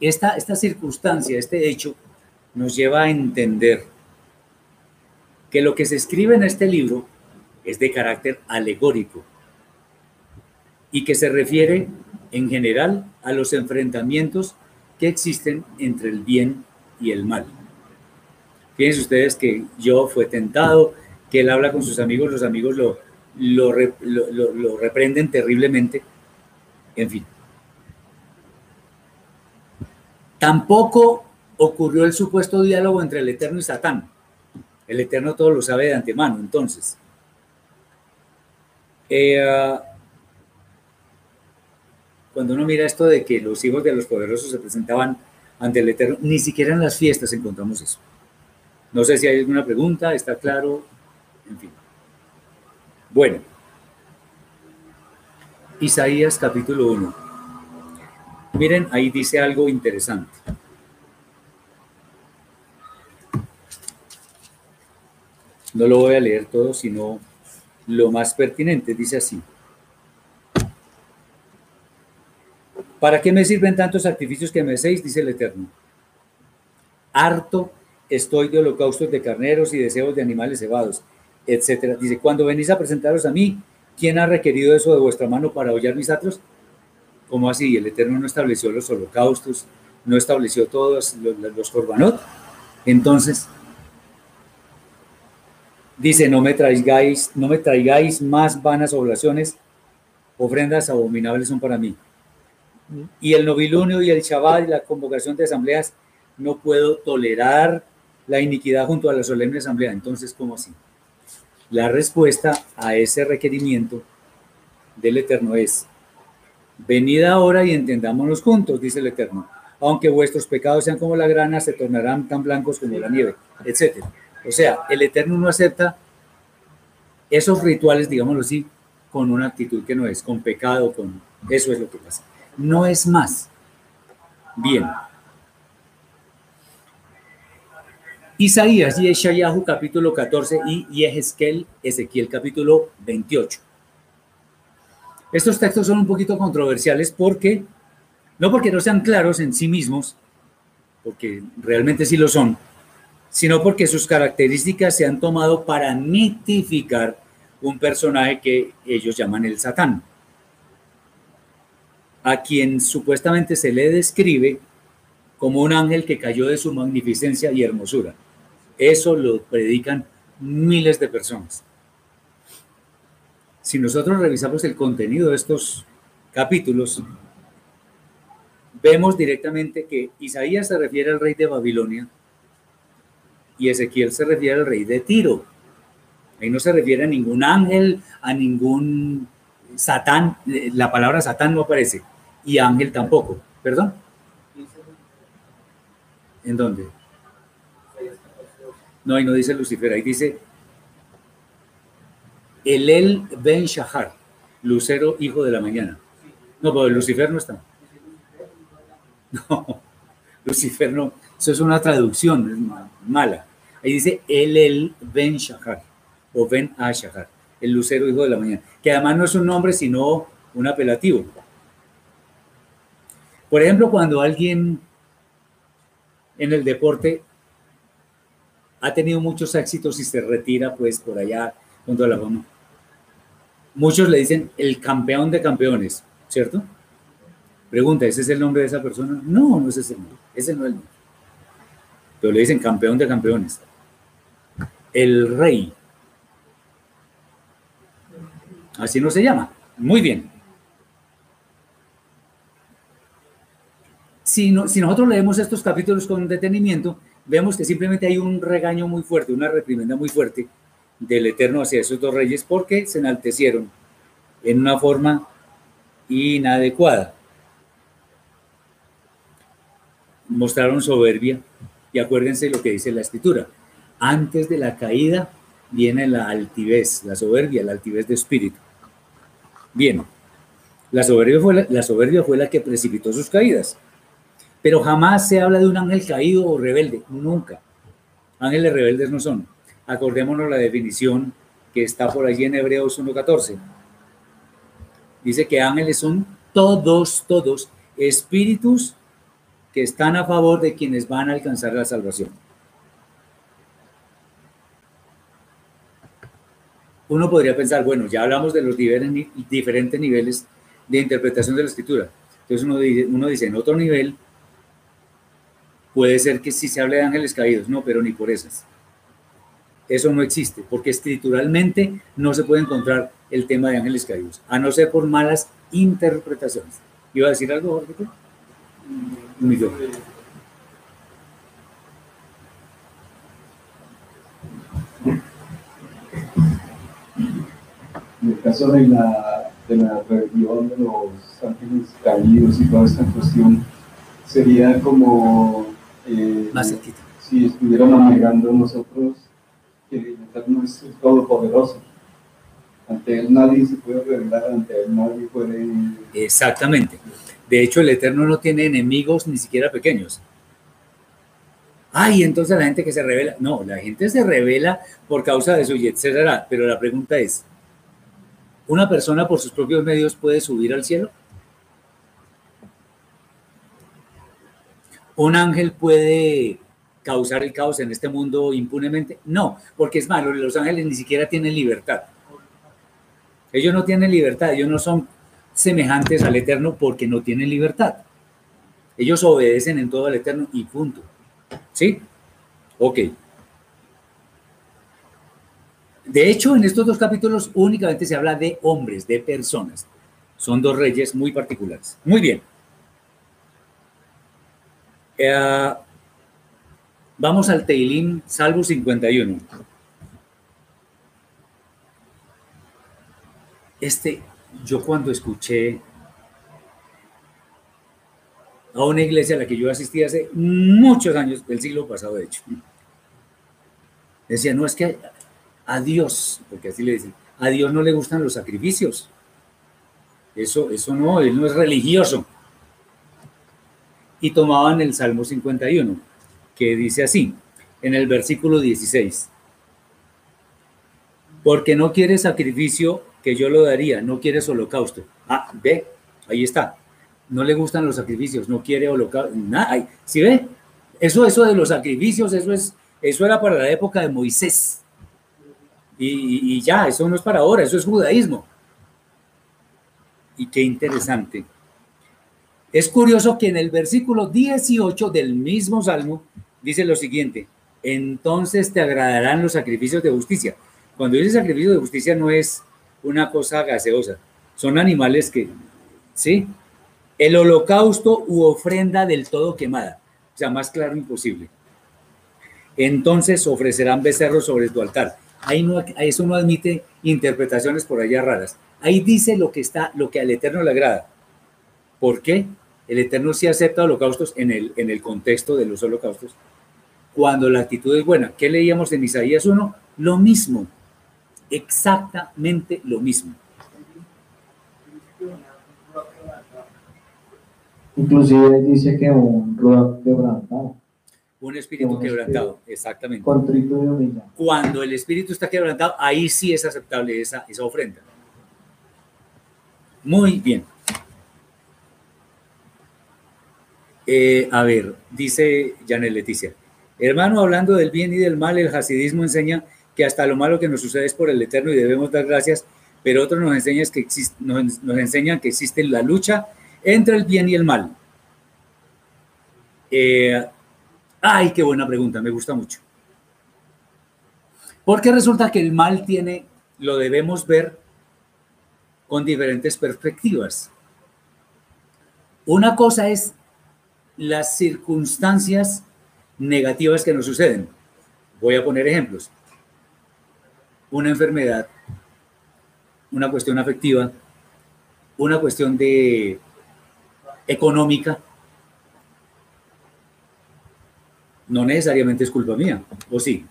esta, esta circunstancia, este hecho, nos lleva a entender que lo que se escribe en este libro es de carácter alegórico y que se refiere en general a los enfrentamientos que existen entre el bien y el mal. Fíjense ustedes que yo fue tentado, que él habla con sus amigos, los amigos lo, lo, lo, reprenden terriblemente, en fin. Tampoco ocurrió el supuesto diálogo entre el Eterno y Satán. El Eterno todo lo sabe de antemano, entonces. Eh, cuando uno mira esto de que los hijos de los poderosos se presentaban ante el Eterno, ni siquiera en las fiestas encontramos eso. No sé si hay alguna pregunta, está claro, en fin. Bueno, Isaías capítulo 1. Miren, ahí dice algo interesante. No lo voy a leer todo, sino lo más pertinente. Dice así. ¿Para qué me sirven tantos sacrificios que me hacéis? Dice el Eterno. Harto estoy de holocaustos de carneros y deseos de animales cebados, etcétera. Dice, cuando venís a presentaros a mí, ¿quién ha requerido eso de vuestra mano para hollar mis atros? ¿Cómo así? El Eterno no estableció los holocaustos, no estableció todos los, los corbanot. Entonces, Dice, no me traigáis, no me traigáis más vanas oblaciones, ofrendas abominables son para mí. Y el novilunio y el Shabbat y la convocación de asambleas, no puedo tolerar la iniquidad junto a la solemne asamblea. Entonces, ¿cómo así? La respuesta a ese requerimiento del Eterno es, venid ahora y entendámonos juntos, dice el Eterno. Aunque vuestros pecados sean como la grana, se tornarán tan blancos como la nieve, etcétera. O sea, el Eterno no acepta esos rituales, digámoslo así, con una actitud que no es, con pecado, con... Eso es lo que pasa. No es más. Bien. Isaías y Eshayahu capítulo 14 y Yehezkel, Ezequiel capítulo 28. Estos textos son un poquito controversiales porque, no porque no sean claros en sí mismos, porque realmente sí lo son, sino porque sus características se han tomado para mitificar un personaje que ellos llaman el Satán, a quien supuestamente se le describe como un ángel que cayó de su magnificencia y hermosura. Eso lo predican miles de personas. Si nosotros revisamos el contenido de estos capítulos, vemos directamente que Isaías se refiere al rey de Babilonia y Ezequiel se refiere al rey de Tiro. Ahí no se refiere a ningún ángel, a ningún Satán, la palabra Satán no aparece, y ángel tampoco, ¿perdón? ¿En dónde? No, ahí no dice Lucifer, ahí dice Elel Ben Shahar, lucero hijo de la mañana. No, pero Lucifer no está. <laughs> No, Lucifer no, eso es una traducción mala. Ahí dice Elel Ben Shahar o Ben Ashahar, el lucero hijo de la mañana, que además no es un nombre sino un apelativo. Por ejemplo, cuando alguien en el deporte ha tenido muchos éxitos y se retira pues por allá junto la fama. Muchos le dicen el campeón de campeones, ¿cierto? Pregunta, ¿ese es el nombre de esa persona? No, no es ese el nombre, ese no es el nombre. Le dicen campeón de campeones. El rey. Así no se llama. Muy bien. Si, si nosotros leemos estos capítulos con detenimiento, vemos que simplemente hay un regaño muy fuerte, una reprimenda muy fuerte del Eterno hacia esos dos reyes porque se enaltecieron en una forma inadecuada. Mostraron soberbia y acuérdense lo que dice la escritura. Antes de la caída viene la altivez, la soberbia, la altivez de espíritu. Bien, la soberbia fue la, soberbia fue la que precipitó sus caídas. Pero jamás se habla de un ángel caído o rebelde, nunca. Ángeles rebeldes no son. Acordémonos la definición que está por allí en Hebreos 1.14. Dice que ángeles son todos, todos espíritus que están a favor de quienes van a alcanzar la salvación. Uno podría pensar, bueno, ya hablamos de los diferentes niveles de interpretación de la escritura. Entonces uno dice, en otro nivel, Puede ser que sí se hable de ángeles caídos, no, pero ni por esas. Eso no existe, porque escrituralmente no se puede encontrar el tema de ángeles caídos, a no ser por malas interpretaciones. ¿Iba a decir algo, Jorge? Muy bien. En el caso de la, de la rebelión de los ángeles caídos y toda esta cuestión, sería como eh, Más cerquita. si estuviéramos negando nosotros que el Eterno es todopoderoso. Ante él nadie se puede revelar, ante él nadie puede... Exactamente. De hecho, el Eterno no tiene enemigos ni siquiera pequeños. Ay, entonces la gente que se revela. No, la gente se revela por causa de su etcétera. Pero la pregunta es: ¿una persona por sus propios medios puede subir al cielo? ¿Un ángel puede causar el caos en este mundo impunemente? No, porque es malo, los ángeles ni siquiera tienen libertad. Ellos no tienen libertad, ellos no son semejantes al Eterno porque no tienen libertad. Ellos obedecen en todo al Eterno y punto. ¿Sí? Ok. De hecho, en estos dos capítulos únicamente se habla de hombres, de personas. Son dos reyes muy particulares. Muy bien. Eh, vamos al Teilim, Salvo 51. Este, yo cuando escuché a una iglesia a la que yo asistí hace muchos años, del siglo pasado de hecho, decía, no es que a Dios, porque así le dicen, a Dios no le gustan los sacrificios. Eso, eso no, él no es religioso y tomaban el Salmo 51, que dice así, en el versículo 16, porque no quiere sacrificio que yo lo daría, no quieres holocausto. Ah, ve, ahí está. No le gustan los sacrificios, no quiere holocausto. Nada, ¿sí ve? Eso, eso de los sacrificios, eso es, eso era para la época de Moisés. Y, y ya, eso no es para ahora, eso es judaísmo. Y qué interesante Es curioso que en el versículo 18 del mismo salmo dice lo siguiente, entonces te agradarán los sacrificios de justicia. Cuando dice sacrificio de justicia no es una cosa gaseosa, son animales que, ¿sí? El holocausto u ofrenda del todo quemada, o sea, más claro imposible. Entonces ofrecerán becerros sobre tu altar. Ahí no, eso no admite interpretaciones por allá raras. Ahí dice lo que está, lo que al Eterno le agrada. ¿Por qué? El Eterno sí acepta holocaustos en el, en el contexto de los holocaustos. Cuando la actitud es buena. ¿Qué leíamos en Isaías 1? Lo mismo. Exactamente lo mismo. Inclusive dice que un ruach quebrantado, Un espíritu Un quebrantado, exactamente. contrito y humillado. Cuando el espíritu está quebrantado, ahí sí es aceptable esa, esa ofrenda. Muy bien. Eh, a ver, dice Janet Leticia. Hermano, hablando del bien y del mal, el hasidismo enseña que hasta lo malo que nos sucede es por el Eterno y debemos dar gracias, pero otros nos, enseña que existe, nos, nos enseñan que existe la lucha entre el bien y el mal. Eh, ay, qué buena pregunta, me gusta mucho. Porque resulta que el mal tiene, lo debemos ver con diferentes perspectivas. Una cosa es las circunstancias negativas que nos suceden. Voy a poner ejemplos. Una enfermedad, una cuestión afectiva, una cuestión de económica, no necesariamente es culpa mía, o sí.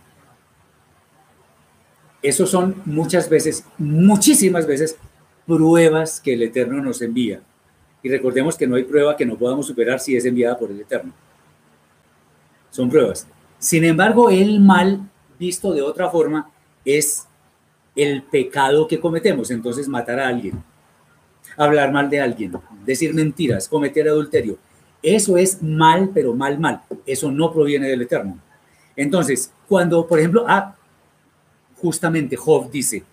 Esos son muchas veces, muchísimas veces, pruebas que el Eterno nos envía. Y recordemos que no hay prueba que no podamos superar si es enviada por el Eterno. Son pruebas. Sin embargo, el mal, visto de otra forma, es el pecado que cometemos. Entonces, matar a alguien, hablar mal de alguien, decir mentiras, cometer adulterio. Eso es mal, pero mal, mal. Eso no proviene del Eterno. Entonces, cuando, por ejemplo, ah, justamente Job dice,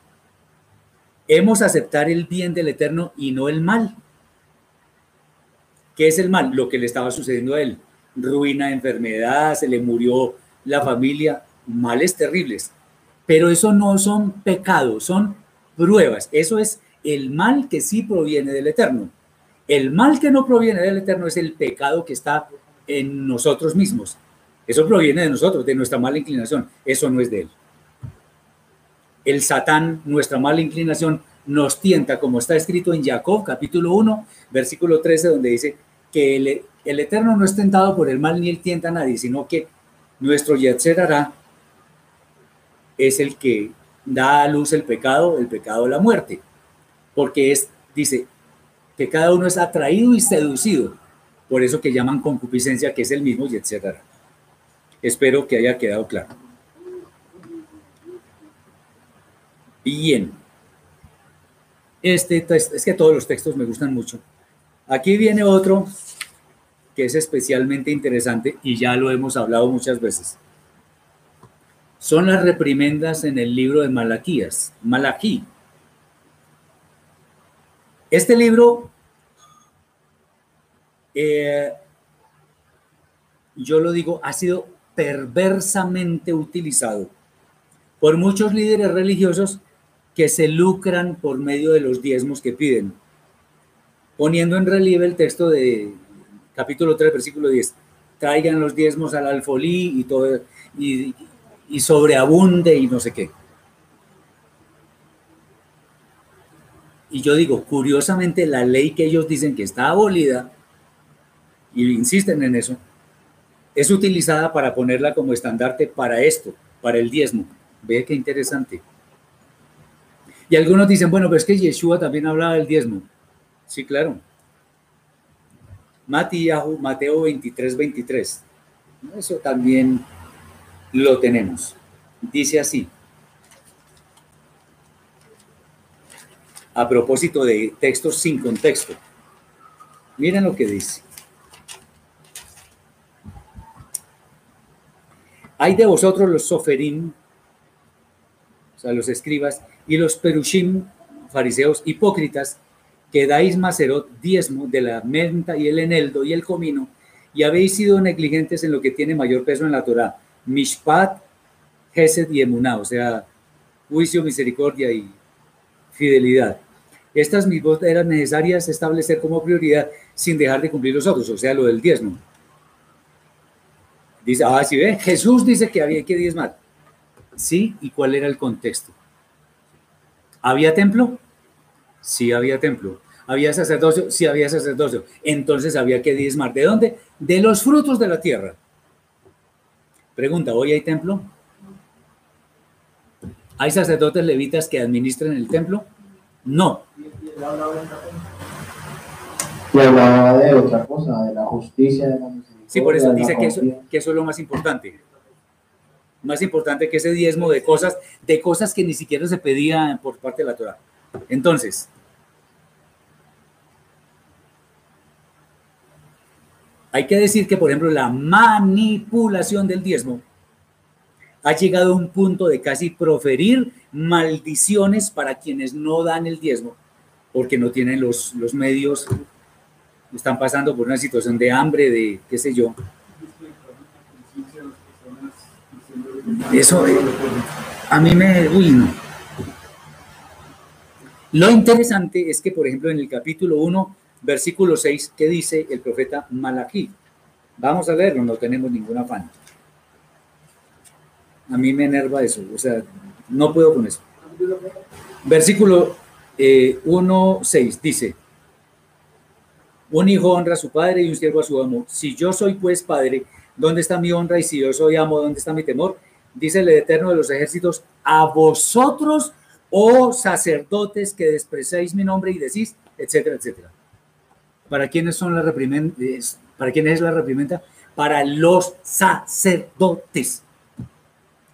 hemos aceptar el bien del Eterno y no el mal. ¿Qué es el mal? Lo que le estaba sucediendo a él. Ruina, enfermedad, se le murió la familia, males terribles. Pero eso no son pecados, son pruebas. Eso es el mal que sí proviene del Eterno. El mal que no proviene del Eterno es el pecado que está en nosotros mismos. Eso proviene de nosotros, de nuestra mala inclinación. Eso no es de él. El Satán, nuestra mala inclinación, nos tienta, como está escrito en Jacob, capítulo 1, versículo 13, donde dice que el, el Eterno no es tentado por el mal ni él tienta a nadie, sino que nuestro Yetzer hará es el que da a luz el pecado, el pecado de la muerte. Porque es, dice, que cada uno es atraído y seducido. Por eso que llaman concupiscencia, que es el mismo Yetzer hará. Espero que haya quedado claro. Bien. Este, es que todos los textos me gustan mucho. Aquí viene otro que es especialmente interesante y ya lo hemos hablado muchas veces. Son las reprimendas en el libro de Malaquías, Malaquí. Este libro, eh, yo lo digo, ha sido perversamente utilizado por muchos líderes religiosos que se lucran por medio de los diezmos que piden, poniendo en relieve el texto de capítulo 3, versículo 10. Traigan los diezmos al alfolí y todo, y, y sobreabunde y no sé qué. Y yo digo, curiosamente, la ley que ellos dicen que está abolida, y insisten en eso, es utilizada para ponerla como estandarte para esto, para el diezmo. Ve qué interesante. Y algunos dicen, bueno, pero es que Yeshua también hablaba del diezmo. Sí, claro. Mateo, Mateo 23, 23. Eso también lo tenemos. Dice así. A propósito de textos sin contexto. Miren lo que dice. Hay de vosotros los soferim, o sea, los escribas, y los perushim, fariseos hipócritas, que dais macerot diezmo de la menta y el eneldo y el comino, y habéis sido negligentes en lo que tiene mayor peso en la Torah, mishpat, gesed y emuná, o sea, juicio, misericordia y fidelidad. Estas mismas eran necesarias establecer como prioridad sin dejar de cumplir los otros, o sea, lo del diezmo. Dice, ah, sí ve, Jesús dice que había que diezmar. Sí, ¿y cuál era el contexto? ¿Había templo? Sí, había templo. ¿Había sacerdocio? Sí, había sacerdocio. Entonces había que diezmar. ¿De dónde? De los frutos de la tierra. Pregunta, ¿hoy hay templo? ¿Hay sacerdotes levitas que administren el templo? No. Y hablaba de otra cosa, de la justicia, de la misericordia. Sí, por eso dice que eso, que eso es lo más importante. Más importante que ese diezmo de cosas, de cosas que ni siquiera se pedía por parte de la Torah. Entonces, hay que decir que, por ejemplo, la manipulación del diezmo ha llegado a un punto de casi proferir maldiciones para quienes no dan el diezmo, porque no tienen los, los medios, están pasando por una situación de hambre, de qué sé yo. Eso, eh, a mí me... Uy, no. Lo interesante es que, por ejemplo, en el capítulo 1, versículo 6, ¿qué dice el profeta Malaquí? Vamos a leerlo, no tenemos ningún afán. A mí me enerva eso, o sea, no puedo con eso. Versículo eh, 1, 6 dice, un hijo honra a su padre y un siervo a su amo. Si yo soy pues padre, ¿dónde está mi honra? Y si yo soy amo, ¿dónde está mi temor? Dice el Eterno de los ejércitos, a vosotros, oh sacerdotes, que despreciáis mi nombre y decís, etcétera, etcétera. ¿Para quiénes son las reprimendas? ¿Para quiénes es la reprimenda? Para los sacerdotes.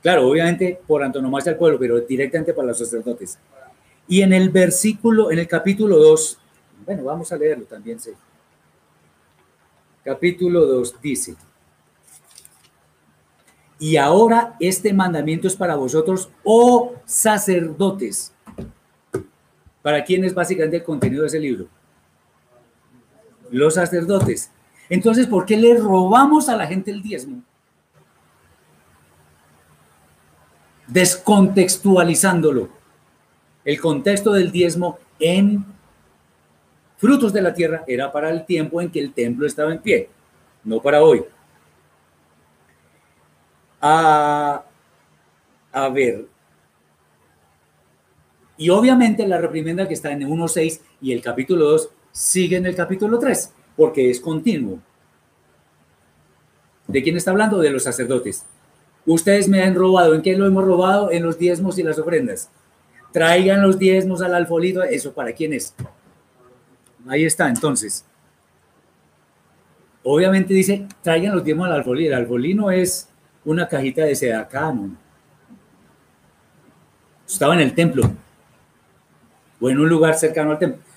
Claro, obviamente por antonomasia al pueblo, pero directamente para los sacerdotes. Y en el versículo, en el capítulo 2, bueno, vamos a leerlo también, sí. Capítulo 2 dice, y ahora este mandamiento es para vosotros, oh sacerdotes. ¿Para quién es básicamente el contenido de ese libro? Los sacerdotes. Entonces, ¿por qué le robamos a la gente el diezmo? Descontextualizándolo. El contexto del diezmo en frutos de la tierra era para el tiempo en que el templo estaba en pie, no para hoy. A, a ver. Y obviamente la reprimenda que está en 1.6 y el capítulo 2 sigue en el capítulo 3, porque es continuo. ¿De quién está hablando? De los sacerdotes. Ustedes me han robado. ¿En qué lo hemos robado? En los diezmos y las ofrendas. Traigan los diezmos al alfolito. ¿Eso para quién es? Ahí está, entonces. Obviamente dice, traigan los diezmos al alfolí. El alfolí no es una cajita de seda no. Estaba en el templo. O en un lugar cercano al templo.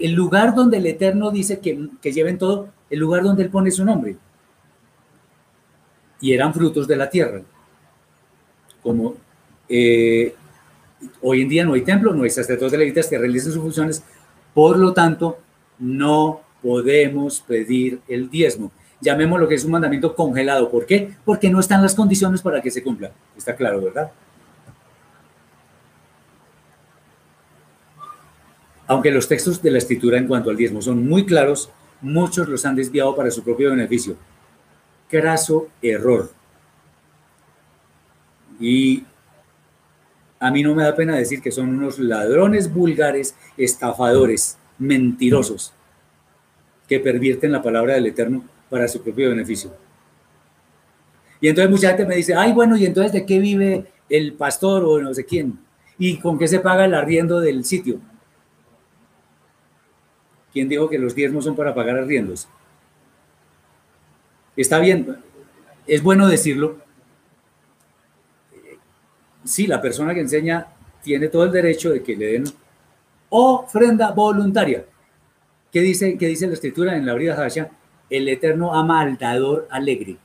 El lugar donde el Eterno dice que, que lleven todo, el lugar donde Él pone su nombre. Y eran frutos de la tierra. Como eh, hoy en día no hay templo, no hay sacerdotes levitas que realicen sus funciones, por lo tanto, no podemos pedir el diezmo. Llamemos lo que es un mandamiento congelado. ¿Por qué? Porque no están las condiciones para que se cumpla. Está claro, ¿verdad? Aunque los textos de la escritura en cuanto al diezmo son muy claros, muchos los han desviado para su propio beneficio. Craso error. Y a mí no me da pena decir que son unos ladrones vulgares, estafadores, mentirosos, que pervierten la palabra del Eterno para su propio beneficio. Y entonces mucha gente me dice, ay, bueno, ¿y entonces de qué vive el pastor o no sé quién? ¿Y con qué se paga el arriendo del sitio? ¿Quién dijo que los diezmos son para pagar arriendos? Está bien, es bueno decirlo. Sí, la persona que enseña tiene todo el derecho de que le den ofrenda voluntaria. ¿Qué dice, qué dice la escritura en la brida Hasha? El Eterno ama al dador alegre.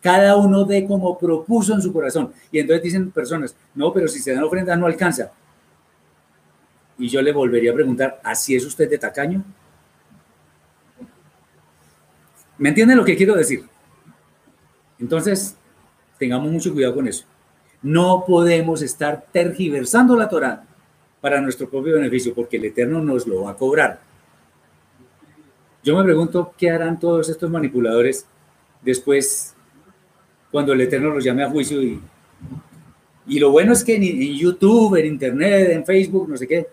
Cada uno dé como propuso en su corazón. Y entonces dicen personas, no, pero si se dan ofrendas no alcanza. Y yo le volvería a preguntar, ¿así es usted de tacaño? ¿Me entienden lo que quiero decir? Entonces, tengamos mucho cuidado con eso. No podemos estar tergiversando la Torah para nuestro propio beneficio, porque el Eterno nos lo va a cobrar. Yo me pregunto qué harán todos estos manipuladores después cuando el Eterno los llame a juicio. Y, y lo bueno es que en, en YouTube, en Internet, en Facebook, no sé qué,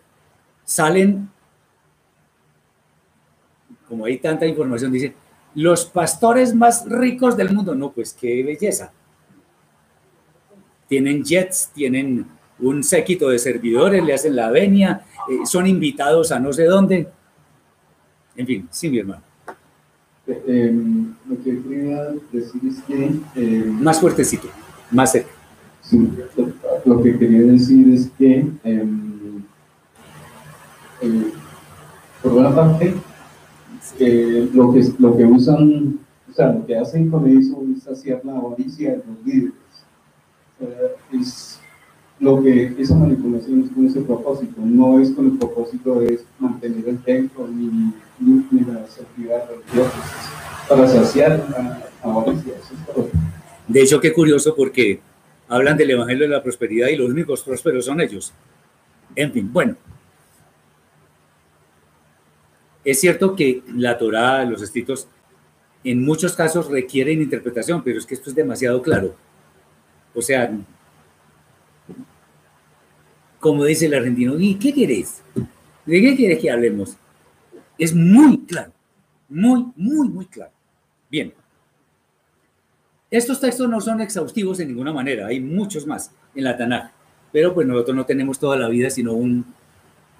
salen, como hay tanta información, dice, los pastores más ricos del mundo. No, pues qué belleza. Tienen jets, tienen un séquito de servidores, le hacen la venia, eh, son invitados a no sé dónde. En fin, sí, mi hermano. Eh, em, lo que quería decir es que eh, Más fuertecito, más cerca. Sí, lo, lo que quería decir es que, em, por una parte, eh, lo, que, lo que usan, o sea, lo que hacen con eso es saciar la avaricia de los líderes. Sea, es lo que esa manipulación es con ese propósito, no es con el propósito de mantener el templo ni, ni, ni las actividades religiosas, para saciar la avaricia. Eso es todo. De hecho, qué curioso porque hablan del Evangelio de la Prosperidad y los únicos prósperos son ellos. En fin, bueno. Es cierto que la Torá, los escritos, en muchos casos requieren interpretación, pero es que esto es demasiado claro. O sea, como dice el argentino, ¿y qué querés? ¿De qué quieres que hablemos? Es muy claro, muy, muy, muy claro. Bien. Estos textos no son exhaustivos en ninguna manera, hay muchos más en la Tanaj, pero pues nosotros no tenemos toda la vida, sino un,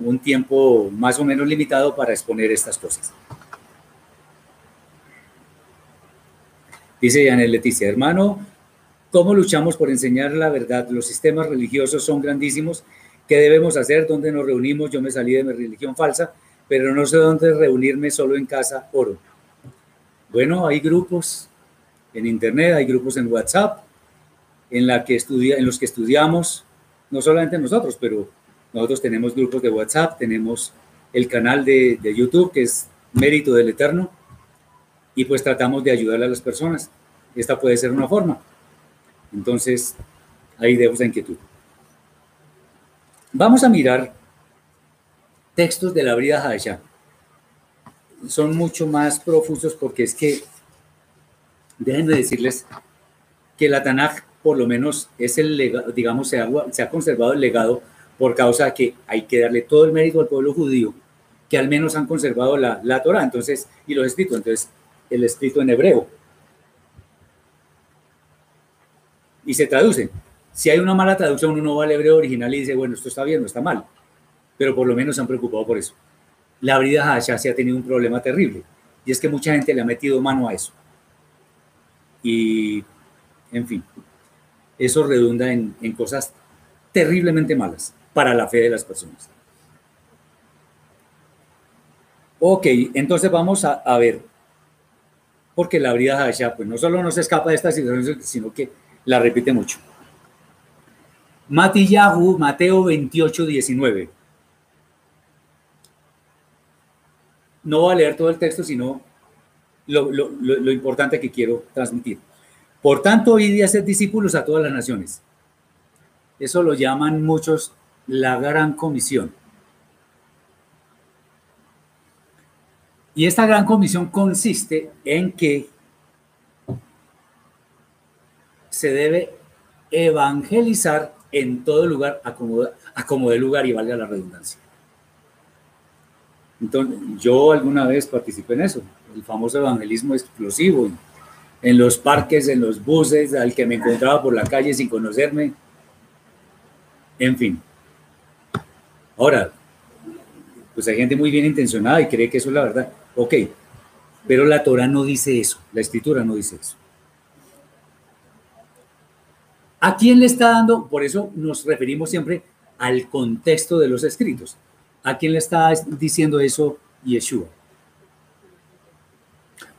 un tiempo más o menos limitado para exponer estas cosas. Dice Yanel Leticia, hermano, ¿cómo luchamos por enseñar la verdad? Los sistemas religiosos son grandísimos. ¿Qué debemos hacer? ¿Dónde nos reunimos? Yo me salí de mi religión falsa, pero no sé dónde reunirme, solo en casa oro. Bueno, hay grupos en internet, hay grupos en WhatsApp, en, la que estudia, en los que estudiamos, no solamente nosotros, pero nosotros tenemos grupos de WhatsApp, tenemos el canal de, de YouTube, que es Mérito del Eterno, y pues tratamos de ayudar a las personas. Esta puede ser una forma. Entonces, ahí dejo esa inquietud. Vamos a mirar textos de la Brida Hadashah. Son mucho más profusos porque es que, déjenme decirles que la Tanaj, por lo menos, es el legado, digamos, se ha, se ha conservado el legado por causa de que hay que darle todo el mérito al pueblo judío, que al menos han conservado la, la Torah, entonces, y los escritos, entonces, el escrito en hebreo. Y se traduce. Si hay una mala traducción, uno va al hebreo original y dice, bueno, esto está bien, no está mal. Pero por lo menos se han preocupado por eso. La Brida Hasha se ha tenido un problema terrible. Y es que mucha gente le ha metido mano a eso. Y, en fin, eso redunda en cosas terriblemente malas para la fe de las personas. Ok, entonces vamos a, ver, porque la Brida Hasha, pues no solo no se escapa de esta situación, sino que la repite mucho. Matillahu, Mateo 28, 19. No voy a leer todo el texto, sino lo, importante que quiero transmitir. Por tanto, id y hacer discípulos a todas las naciones. Eso lo llaman muchos la gran comisión. Y esta gran comisión consiste en que se debe evangelizar en todo lugar, a como, de lugar y valga la redundancia. Entonces, yo alguna vez participé en eso, el famoso evangelismo explosivo, en los parques, en los buses, al que me encontraba por la calle sin conocerme, en fin. Ahora, pues hay gente muy bien intencionada y cree que eso es la verdad. Ok, pero la Torah no dice eso, la escritura no dice eso. ¿A quién le está dando? Por eso nos referimos siempre al contexto de los escritos. ¿A quién le está diciendo eso Yeshua?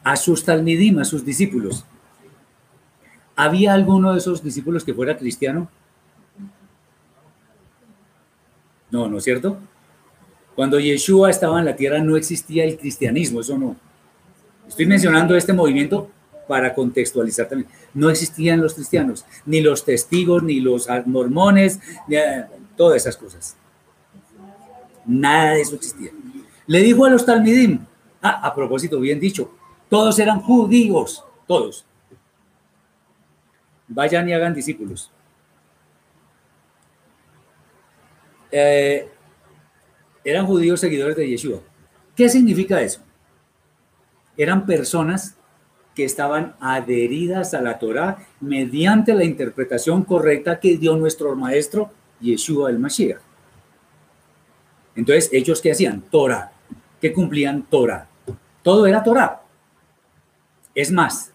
A sus talmidim, a sus discípulos. ¿Había alguno de esos discípulos que fuera cristiano? No, ¿no es cierto? Cuando Yeshua estaba en la tierra no existía el cristianismo, eso no. Estoy mencionando este movimiento para contextualizar también. No existían los cristianos, ni los testigos, ni los mormones, ni, eh, todas esas cosas. Nada de eso existía. Le dijo a los talmidim, ah, a propósito, bien dicho, todos eran judíos, todos. Vayan y hagan discípulos. Eh, eran judíos seguidores de Yeshua. ¿Qué significa eso? Eran personas que estaban adheridas a la Torá mediante la interpretación correcta que dio nuestro maestro Yeshua el Mashiach. Entonces, ellos qué hacían? Torah. ¿Qué cumplían Torah? Todo era Torah. Es más,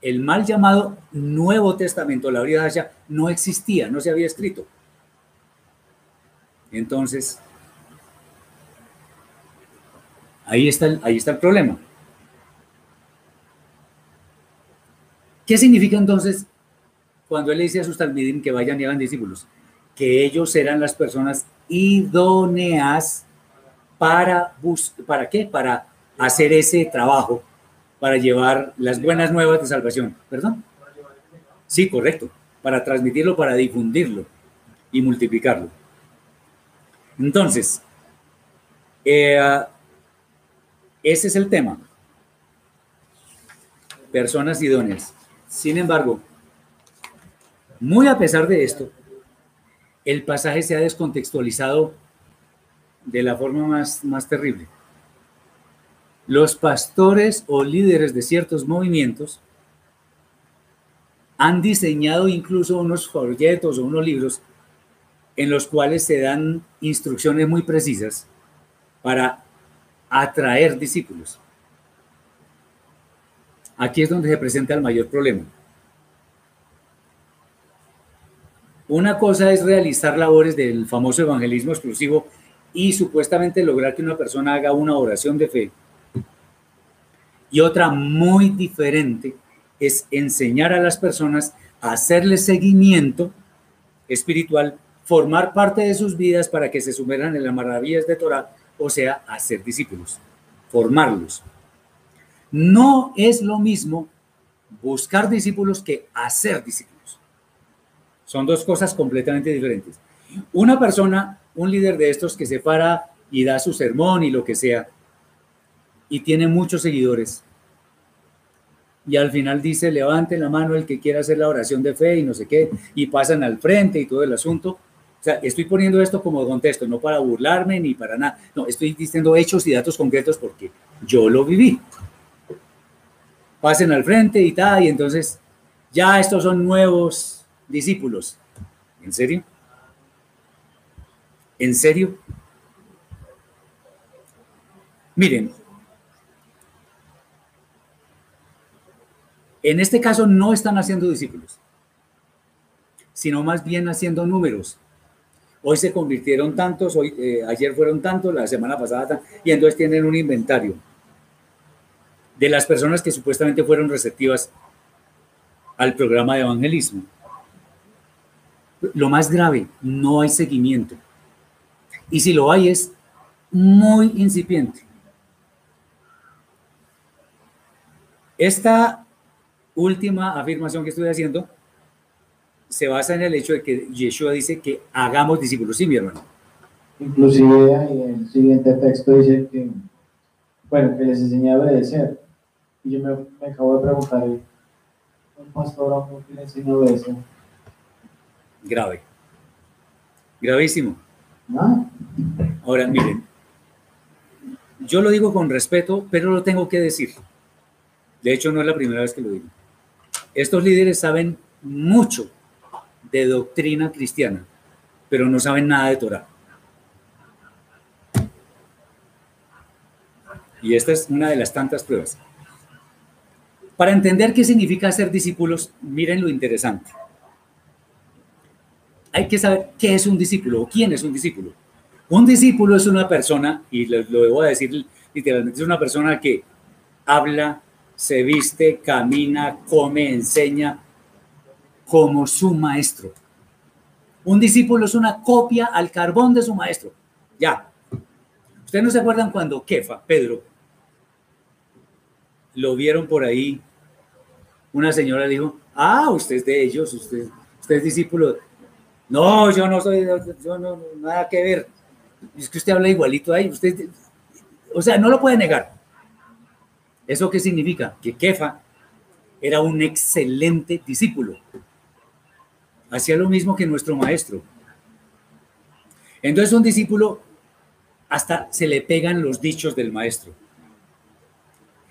el mal llamado Nuevo Testamento, la Biblia no existía, no se había escrito. Entonces, ahí está el, ahí está el problema. ¿Qué significa entonces cuando él le dice a sus talmidim que vayan y hagan discípulos? Que ellos serán las personas idóneas para, ¿para qué? Para hacer ese trabajo, para llevar las buenas nuevas de salvación. ¿Perdón? Sí, correcto. Para transmitirlo, para difundirlo y multiplicarlo. Entonces, eh, ese es el tema. Personas idóneas. Sin embargo, muy a pesar de esto, el pasaje se ha descontextualizado de la forma más, más terrible. Los pastores o líderes de ciertos movimientos han diseñado incluso unos folletos o unos libros en los cuales se dan instrucciones muy precisas para atraer discípulos. Aquí es donde se presenta el mayor problema. Una cosa es realizar labores del famoso evangelismo exclusivo y supuestamente lograr que una persona haga una oración de fe. Y otra muy diferente es enseñar a las personas a hacerle seguimiento espiritual, formar parte de sus vidas para que se sumerjan en las maravillas de Torah, o sea, hacer discípulos, formarlos. No es lo mismo buscar discípulos que hacer discípulos. Son dos cosas completamente diferentes. Una persona, un líder de estos que se para y da su sermón y lo que sea, y tiene muchos seguidores, y al final dice, levante la mano el que quiera hacer la oración de fe y no sé qué, y pasan al frente y todo el asunto. Estoy poniendo esto como contexto, no para burlarme ni para nada. No, estoy diciendo hechos y datos concretos porque yo lo viví pasen al frente y tal, y entonces ya estos son nuevos discípulos. ¿En serio? ¿En serio? Miren, en este caso no están haciendo discípulos, sino más bien haciendo números. Hoy se convirtieron tantos, hoy, eh, ayer fueron tantos, la semana pasada, y entonces tienen un inventario de las personas que supuestamente fueron receptivas al programa de evangelismo. Lo más grave, no hay seguimiento. Y si lo hay es muy incipiente. Esta última afirmación que estoy haciendo se basa en el hecho de que Yeshua dice que hagamos discípulos, sí, mi hermano. Inclusive en el siguiente texto dice que, bueno, que les enseñé a obedecer. Y yo me, me acabo de preguntar, ¿un pastor a un le enseñó eso? Grave. Gravísimo. ¿Ah? Ahora, miren, yo lo digo con respeto, pero lo tengo que decir. De hecho, no es la primera vez que lo digo. Estos líderes saben mucho de doctrina cristiana, pero no saben nada de Torah. Y esta es una de las tantas pruebas. Para entender qué significa ser discípulos, miren lo interesante. Hay que saber qué es un discípulo o quién es un discípulo. Un discípulo es una persona, y lo, lo debo decir literalmente, es una persona que habla, se viste, camina, come, enseña como su maestro. Un discípulo es una copia al carbón de su maestro. Ya, ¿Ustedes no se acuerdan cuando Kefa, Pedro, lo vieron por ahí? Una señora le dijo, ah, usted es de ellos, usted, usted es discípulo. No, yo no soy, yo no, nada que ver. Es que usted habla igualito ahí, usted, o sea, no lo puede negar. ¿Eso qué significa? Que Kefa era un excelente discípulo. Hacía lo mismo que nuestro maestro. Entonces un discípulo hasta se le pegan los dichos del maestro.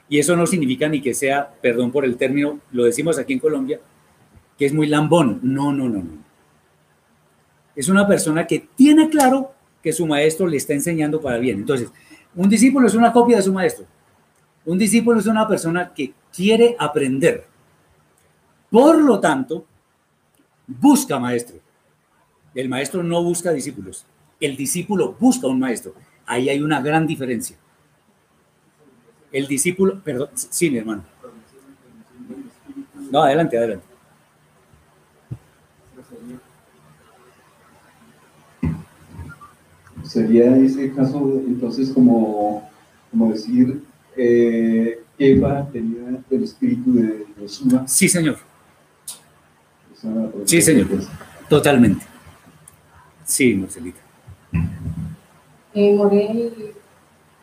Y eso no significa ni que sea, perdón por el término, lo decimos aquí en Colombia, que es muy lambón. No, no, no, no. Es una persona que tiene claro que su maestro le está enseñando para bien. Entonces, un discípulo es una copia de su maestro. Un discípulo es una persona que quiere aprender. Por lo tanto, busca maestro. El maestro no busca discípulos. El discípulo busca un maestro. Ahí hay una gran diferencia. El discípulo, perdón, sí, mi hermano. No, adelante, adelante. Sería ese caso, entonces, como, como decir, eh, Eva tenía el espíritu de Yeshua. Sí, señor. Sí, señor. Totalmente. Sí, Marcelita. Eh, Morel,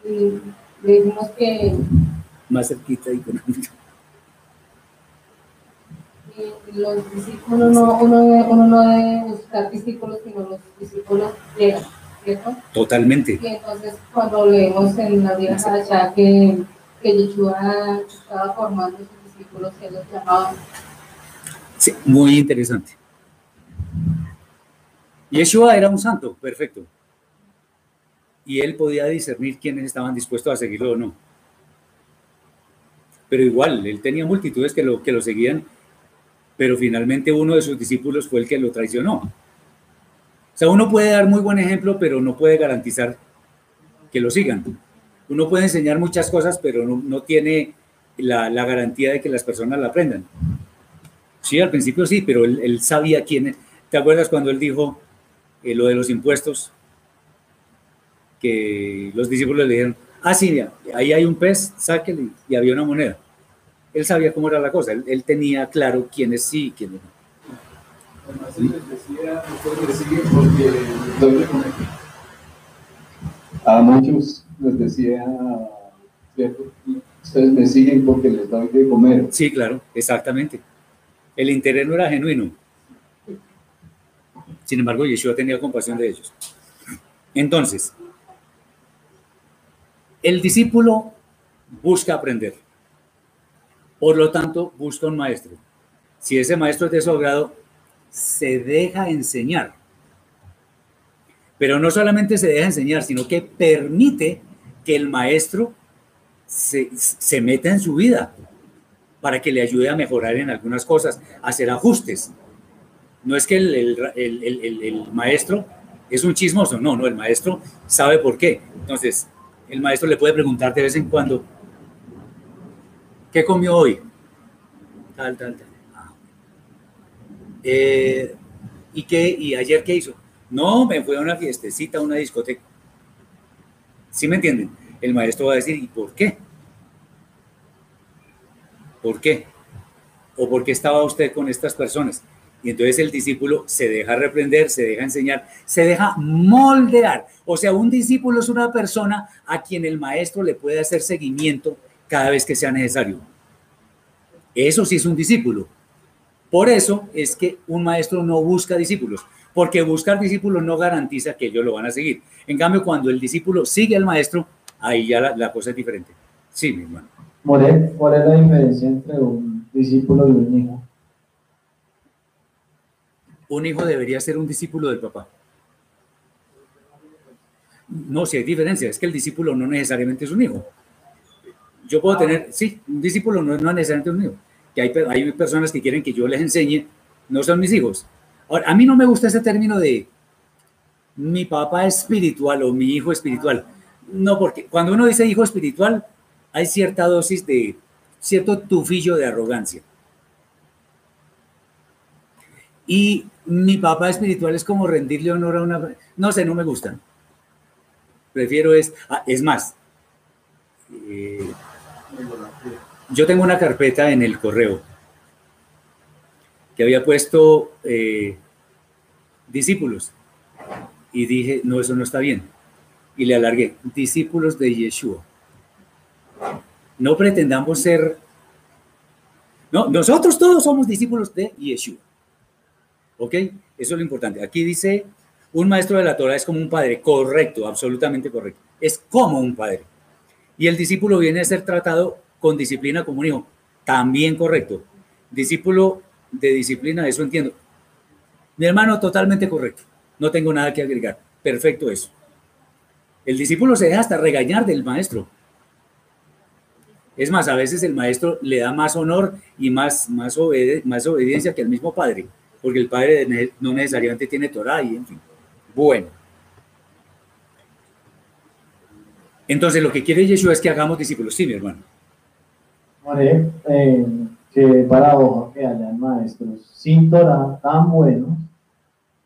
eh, le decimos que Más cerquita y con eh, los discípulos no, uno, debe- uno no debe buscar discípulos, sino los discípulos llegan, ¿cierto? Totalmente. Y entonces cuando leemos en la vieja ya que, que Yeshua estaba formando sus discípulos, que los llamaban, Sí, muy interesante. Yeshua era un santo, perfecto. Y él podía discernir quiénes estaban dispuestos a seguirlo o no. Pero igual, él tenía multitudes que lo, que lo seguían, pero finalmente uno de sus discípulos fue el que lo traicionó. O sea, uno puede dar muy buen ejemplo, pero no puede garantizar que lo sigan. Uno puede enseñar muchas cosas, pero no, tiene la, la garantía de que las personas la aprendan. Sí, al principio sí, pero él, él sabía quién. ¿Te acuerdas cuando él dijo eh, lo de los impuestos? Que los discípulos le dijeron, ah, sí, mira, ahí hay un pez, sáquele, y había una moneda. Él sabía cómo era la cosa, él, él tenía claro quiénes sí y quiénes no. Además, él les decía, ustedes me siguen porque les doy de comer. A muchos les decía, ¿cierto? ustedes me siguen porque les doy de comer. Sí, claro, exactamente. El interés no era genuino. Sin embargo, Yeshua tenía compasión de ellos. Entonces, el discípulo busca aprender. Por lo tanto, busca un maestro. Si ese maestro es de su agrado, se deja enseñar. Pero no solamente se deja enseñar, sino que permite que el maestro se, se meta en su vida para que le ayude a mejorar en algunas cosas, hacer ajustes. No es que el, maestro es un chismoso, no, no, el maestro sabe por qué. Entonces, el maestro le puede preguntar de vez en cuando, ¿qué comió hoy? Tal, tal, tal. Ah. Eh, ¿Y qué? ¿Y ayer qué hizo? No, me fui a una fiestecita, a una discoteca. ¿Sí me entienden? El maestro va a decir, ¿y por qué? ¿Por qué? ¿O por qué estaba usted con estas personas? Y entonces el discípulo se deja reprender, se deja enseñar, se deja moldear. O sea, un discípulo es una persona a quien el maestro le puede hacer seguimiento cada vez que sea necesario. Eso sí es un discípulo. Por eso es que un maestro no busca discípulos, porque buscar discípulos no garantiza que ellos lo van a seguir. En cambio, cuando el discípulo sigue al maestro, ahí ya la, la cosa es diferente. Sí, mi hermano. ¿Cuál es la diferencia entre un discípulo y un hijo? un hijo debería ser un discípulo del papá. No, si hay diferencia, es que el discípulo no necesariamente es un hijo. Yo puedo tener, sí, un discípulo no, no es necesariamente un hijo. Que hay, hay personas que quieren que yo les enseñe, no son mis hijos. Ahora, a mí no me gusta ese término de mi papá espiritual o mi hijo espiritual. No, porque cuando uno dice hijo espiritual, hay cierta dosis de, cierto tufillo de arrogancia. Y mi papá espiritual es como rendirle honor a una... No sé, no me gusta. Prefiero es, ah, es más, eh, yo tengo una carpeta en el correo que había puesto eh, discípulos y dije, no, eso no está bien. Y le alargué, discípulos de Yeshua. No pretendamos ser, no, nosotros todos somos discípulos de Yeshua. ¿Ok? Eso es lo importante. Aquí dice, un maestro de la Torah es como un padre, correcto, absolutamente correcto. Es como un padre. Y el discípulo viene a ser tratado con disciplina como un hijo, también correcto. Discípulo de disciplina, eso entiendo. Mi hermano, totalmente correcto. No tengo nada que agregar. Perfecto eso. El discípulo se deja hasta regañar del maestro. Es más, a veces el maestro le da más honor y más, más, más obediencia que el mismo padre, porque el padre no necesariamente tiene Torah y en fin. Bueno. Entonces, lo que quiere Yeshua es que hagamos discípulos. Sí, mi hermano. More, eh, que paradoja que hayan maestros sin Torah tan buenos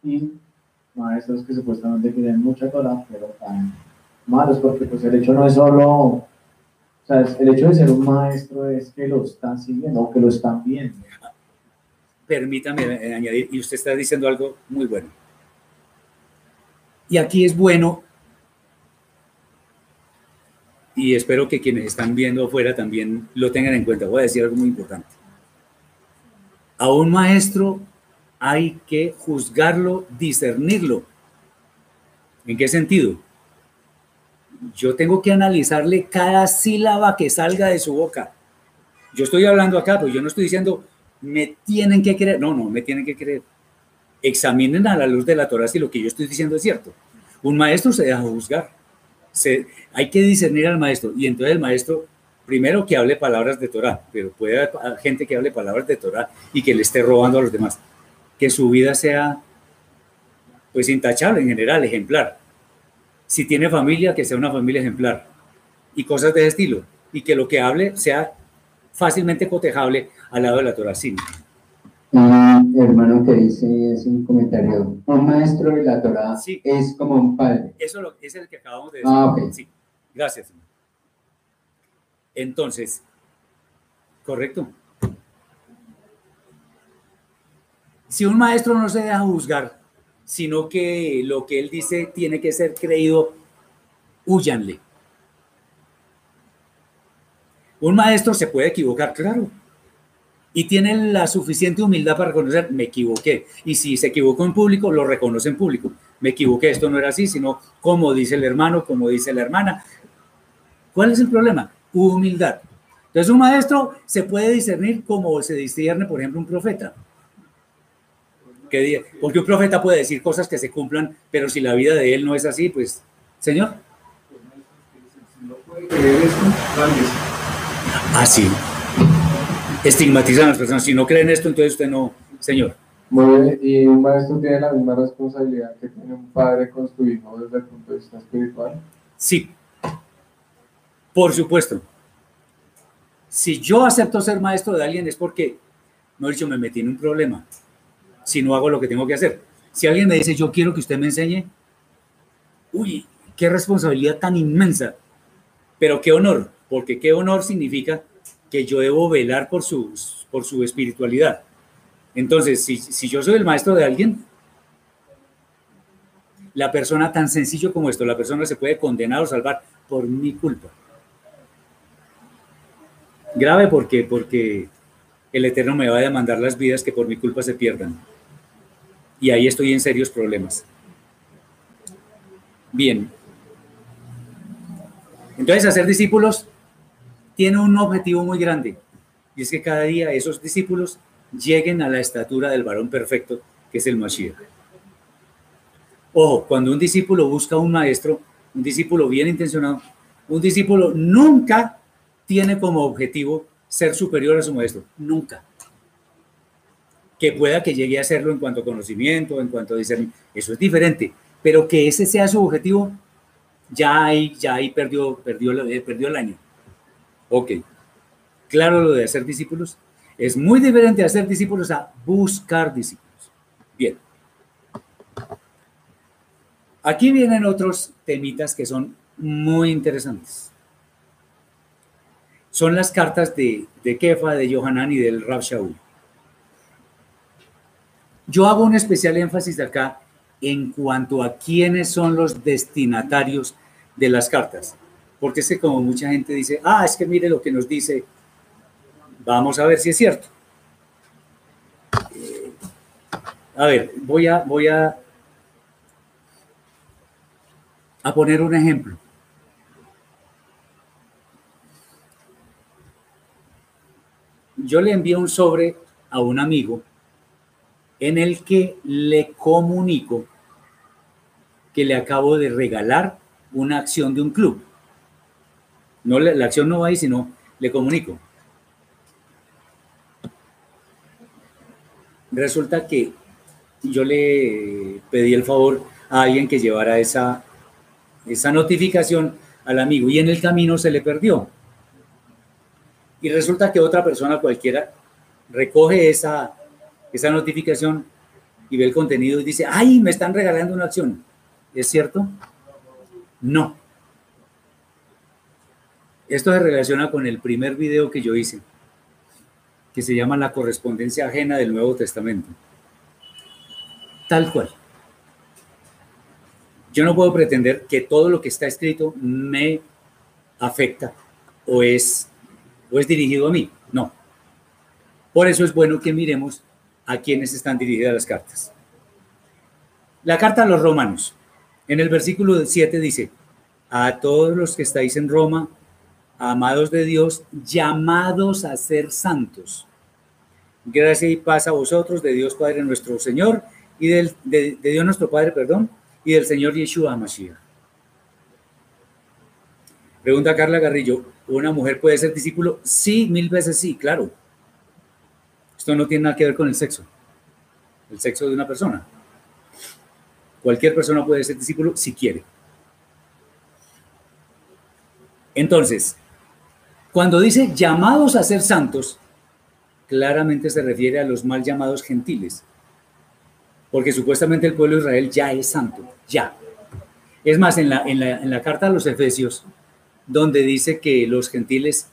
y maestros que supuestamente tienen mucha Torah, pero tan malos, porque pues el hecho no es solo, o sea, el hecho de ser un maestro es que lo están siguiendo que lo están viendo. Permítame añadir, y usted está diciendo algo muy bueno. Y aquí es bueno, y espero que quienes están viendo afuera también lo tengan en cuenta. Voy a decir algo muy importante. A un maestro hay que juzgarlo, discernirlo. ¿En qué sentido? Yo tengo que analizarle cada sílaba que salga de su boca. Yo estoy hablando acá, pero yo no estoy diciendo, me tienen que creer. No, no, me tienen que creer. Examinen a la luz de la Torah si lo que yo estoy diciendo es cierto. Un maestro se deja juzgar. Se, hay que discernir al maestro. Y entonces el maestro, primero que hable palabras de Torah, pero puede haber gente que hable palabras de Torah y que le esté robando a los demás que su vida sea pues intachable en general, ejemplar. Si tiene familia, que sea una familia ejemplar y cosas de ese estilo. Y que lo que hable sea fácilmente cotejable al lado de la Torah. Sí. Un hermano que dice, es un comentario, un maestro de la Torah Sí. es como un padre. Eso lo- es el que acabamos de decir. Ah, ok. Sí, gracias. Entonces, correcto. Si un maestro no se deja juzgar, sino que lo que él dice tiene que ser creído, huyanle. Un maestro se puede equivocar, claro. Y tiene la suficiente humildad para reconocer, me equivoqué. Y si se equivocó en público, lo reconoce en público. Me equivoqué, esto no era así, sino como dice el hermano, como dice la hermana. ¿Cuál es el problema? Humildad. Entonces un maestro se puede discernir como se discierne, por ejemplo, un profeta. Porque un profeta puede decir cosas que se cumplan, pero si la vida de él no es así, pues, Señor. Así. Estigmatizan a las personas. Si no creen esto, entonces usted no, Señor. Muy bien, y un maestro tiene la misma responsabilidad que tiene un padre con su hijo desde el punto de vista espiritual. Sí. Por supuesto. Si yo acepto ser maestro de alguien es porque, no he dicho, me metí en un problema. Si no hago lo que tengo que hacer. Si alguien me dice, yo quiero que usted me enseñe, uy, qué responsabilidad tan inmensa. Pero qué honor, porque qué honor significa que yo debo velar por su, por su espiritualidad. Entonces, si, si yo soy el maestro de alguien, la persona tan sencillo como esto, la persona se puede condenar o salvar por mi culpa. Grave porque, porque el Eterno me va a demandar las vidas que por mi culpa se pierdan. Y ahí estoy en serios problemas. Bien. Entonces, hacer discípulos tiene un objetivo muy grande. Y es que cada día esos discípulos lleguen a la estatura del varón perfecto, que es el Mashiach. Ojo, cuando un discípulo busca un maestro, un discípulo bien intencionado, un discípulo nunca tiene como objetivo ser superior a su maestro, nunca. Que pueda que llegue a serlo en cuanto a conocimiento, en cuanto a discernimiento, eso es diferente, pero que ese sea su objetivo, ya ahí, ya ahí perdió, perdió, eh, perdió el año. Ok, claro lo de hacer discípulos, es muy diferente hacer discípulos a buscar discípulos. Bien. Aquí vienen otros temitas que son muy interesantes. Son las cartas de, de Kefa, de Johanan y del Rab Shaul. Yo hago un especial énfasis acá en cuanto a quiénes son los destinatarios de las cartas. Porque es que como mucha gente dice, ah, es que mire lo que nos dice, vamos a ver si es cierto. Eh, a ver, voy a, voy a, a poner un ejemplo. Yo le envío un sobre a un amigo en el que le comunico que le acabo de regalar una acción de un club. No, la acción no va ahí, sino le comunico. Resulta que yo le pedí el favor a alguien que llevara esa, esa notificación al amigo y en el camino se le perdió. Y resulta que otra persona cualquiera recoge esa, esa notificación y ve el contenido y dice, ay, me están regalando una acción. ¿Es cierto? No. Esto se relaciona con el primer video que yo hice, que se llama La correspondencia ajena del Nuevo Testamento. Tal cual. Yo no puedo pretender que todo lo que está escrito me afecta o es, o es dirigido a mí. No. Por eso es bueno que miremos a quienes están dirigidas las cartas. La carta a los romanos. En el versículo 7 dice, a todos los que estáis en Roma, amados de Dios, llamados a ser santos. Gracias y paz a vosotros, de Dios Padre nuestro Señor, y del, de, Dios nuestro Padre, perdón, y del Señor Yeshua Mashiach. Pregunta Carla Garrillo, ¿una mujer puede ser discípulo? Sí, mil veces sí, claro. Esto no tiene nada que ver con el sexo, el sexo de una persona. Cualquier persona puede ser discípulo si quiere. Entonces, cuando dice llamados a ser santos, claramente se refiere a los mal llamados gentiles, porque supuestamente el pueblo de Israel ya es santo, ya. Es más, en la, en la, en la carta a los Efesios, donde dice que los gentiles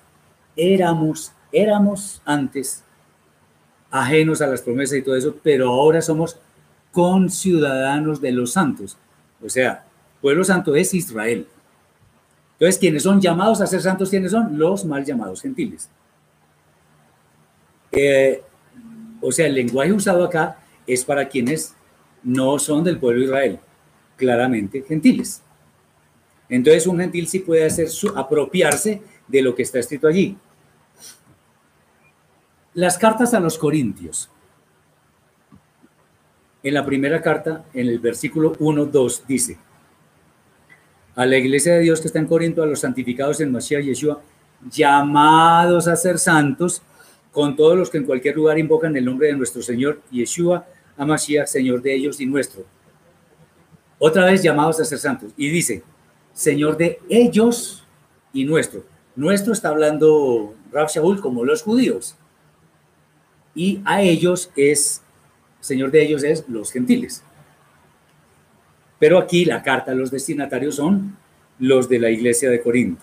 éramos, éramos antes ajenos a las promesas y todo eso, pero ahora somos conciudadanos de los santos. O sea, pueblo santo es Israel. Entonces, quienes son llamados a ser santos, ¿quiénes son? Los mal llamados gentiles. Eh, o sea, el lenguaje usado acá es para quienes no son del pueblo Israel, claramente gentiles. Entonces, un gentil sí puede hacer su, apropiarse de lo que está escrito allí. Las cartas a los Corintios. En la primera carta, en el versículo 1, 2, dice, a la iglesia de Dios que está en Corinto, a los santificados en Mashiach Yeshua, llamados a ser santos, con todos los que en cualquier lugar invocan el nombre de nuestro Señor Yeshua, a Mashiach, Señor de ellos y nuestro. Otra vez llamados a ser santos. Y dice, Señor de ellos y nuestro. Nuestro está hablando Rab Shaul como los judíos y a ellos es, Señor de ellos es los gentiles. Pero aquí la carta a los destinatarios son los de la iglesia de Corinto.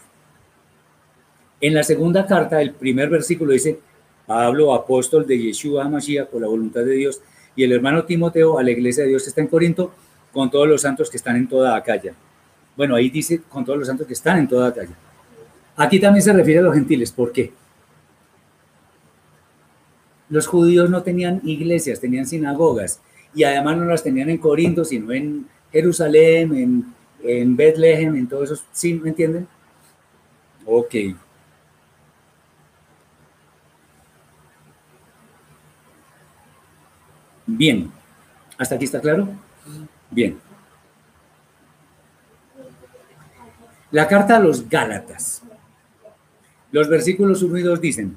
En la segunda carta, el primer versículo dice, Pablo, apóstol de Yeshua Mashiach, por la voluntad de Dios, y el hermano Timoteo a la iglesia de Dios que está en Corinto, con todos los santos que están en toda Acaya. Bueno, ahí dice con todos los santos que están en toda Acaya. Aquí también se refiere a los gentiles. ¿Por qué? Los judíos no tenían iglesias, tenían sinagogas y además no las tenían en Corinto, sino en Jerusalén, en, en Bethlehem, en todos esos. ¿Sí me entienden? Ok. Bien. ¿Hasta aquí está claro? Bien. La carta a los Gálatas. Los versículos 1 y 2 dicen,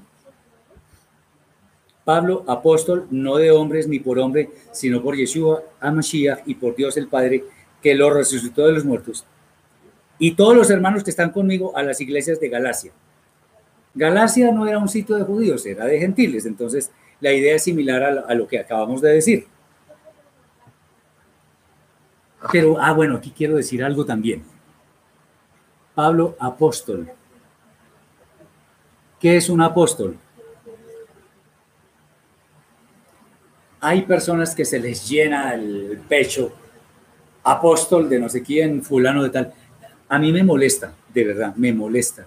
Pablo, apóstol, no de hombres ni por hombre, sino por Yeshua, Amashiach y por Dios el Padre, que lo resucitó de los muertos. Y todos los hermanos que están conmigo a las iglesias de Galacia. Galacia no era un sitio de judíos, era de gentiles. Entonces, la idea es similar a, lo que acabamos de decir. Pero, ah, bueno, aquí quiero decir algo también. Pablo, apóstol. ¿Qué es un apóstol? Hay personas que se les llena el pecho, apóstol de no sé quién, fulano de tal. A mí me molesta, de verdad, me molesta.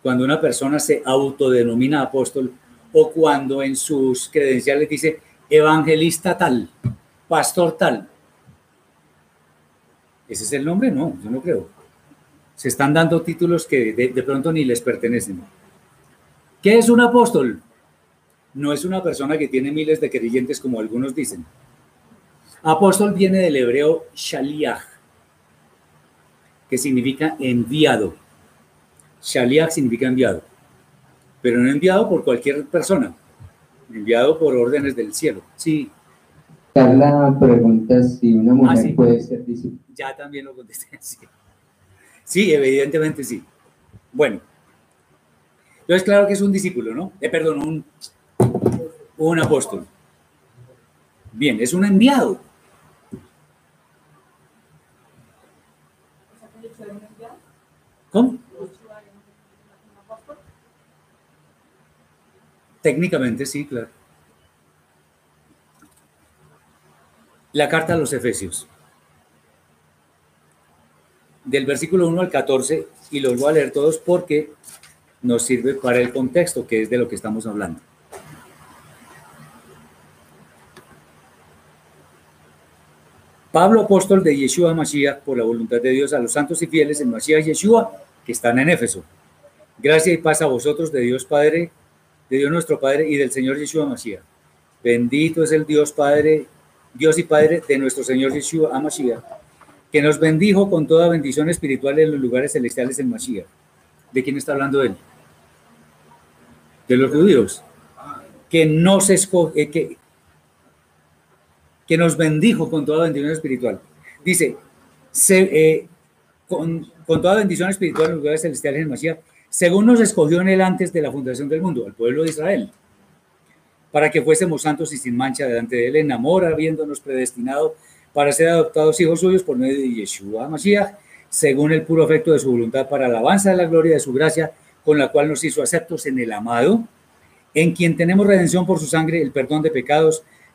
Cuando una persona se autodenomina apóstol o cuando en sus credenciales dice evangelista tal, pastor tal. ¿Ese es el nombre? No, yo no creo. Se están dando títulos que de, pronto ni les pertenecen. ¿Qué es un apóstol? No es una persona que tiene miles de creyentes como algunos dicen. Apóstol viene del hebreo shaliach, que significa enviado. Shaliach significa enviado, pero no enviado por cualquier persona, enviado por órdenes del cielo. Sí, Carla pregunta si una mujer Ah, sí. puede ser discípula. ya también lo contesté. <laughs> Sí, Sí, evidentemente sí. Bueno, entonces claro que es un discípulo, ¿no? Eh, perdón, un, un apóstol. Bien, es un enviado. ¿Cómo? Técnicamente sí, claro. La carta a los Efesios. Del versículo 1 al 14, y los voy a leer todos porque nos sirve para el contexto, que es de lo que estamos hablando. Pablo, apóstol de Yeshua Mashiach, por la voluntad de Dios, a los santos y fieles en Mashiach Yeshua, que están en Éfeso. Gracia y paz a vosotros de Dios Padre, de Dios nuestro Padre y del Señor Yeshua Mashiach. Bendito es el Dios Padre, Dios y Padre de nuestro Señor Yeshua Mashiach, que nos bendijo con toda bendición espiritual en los lugares celestiales en Mashiach. ¿De quién está hablando él? De los judíos. Que nos escoge, que, que nos bendijo con toda bendición espiritual. Dice, se, eh, con, con toda bendición espiritual en los lugares celestiales en Mashiach, según nos escogió en él antes de la fundación del mundo, al pueblo de Israel, para que fuésemos santos y sin mancha delante de él, en amor, habiéndonos predestinado para ser adoptados hijos suyos por medio de Yeshua Mashiach, según el puro afecto de su voluntad, para alabanza de la gloria de su gracia, con la cual nos hizo aceptos en el amado, en quien tenemos redención por su sangre, el perdón de pecados,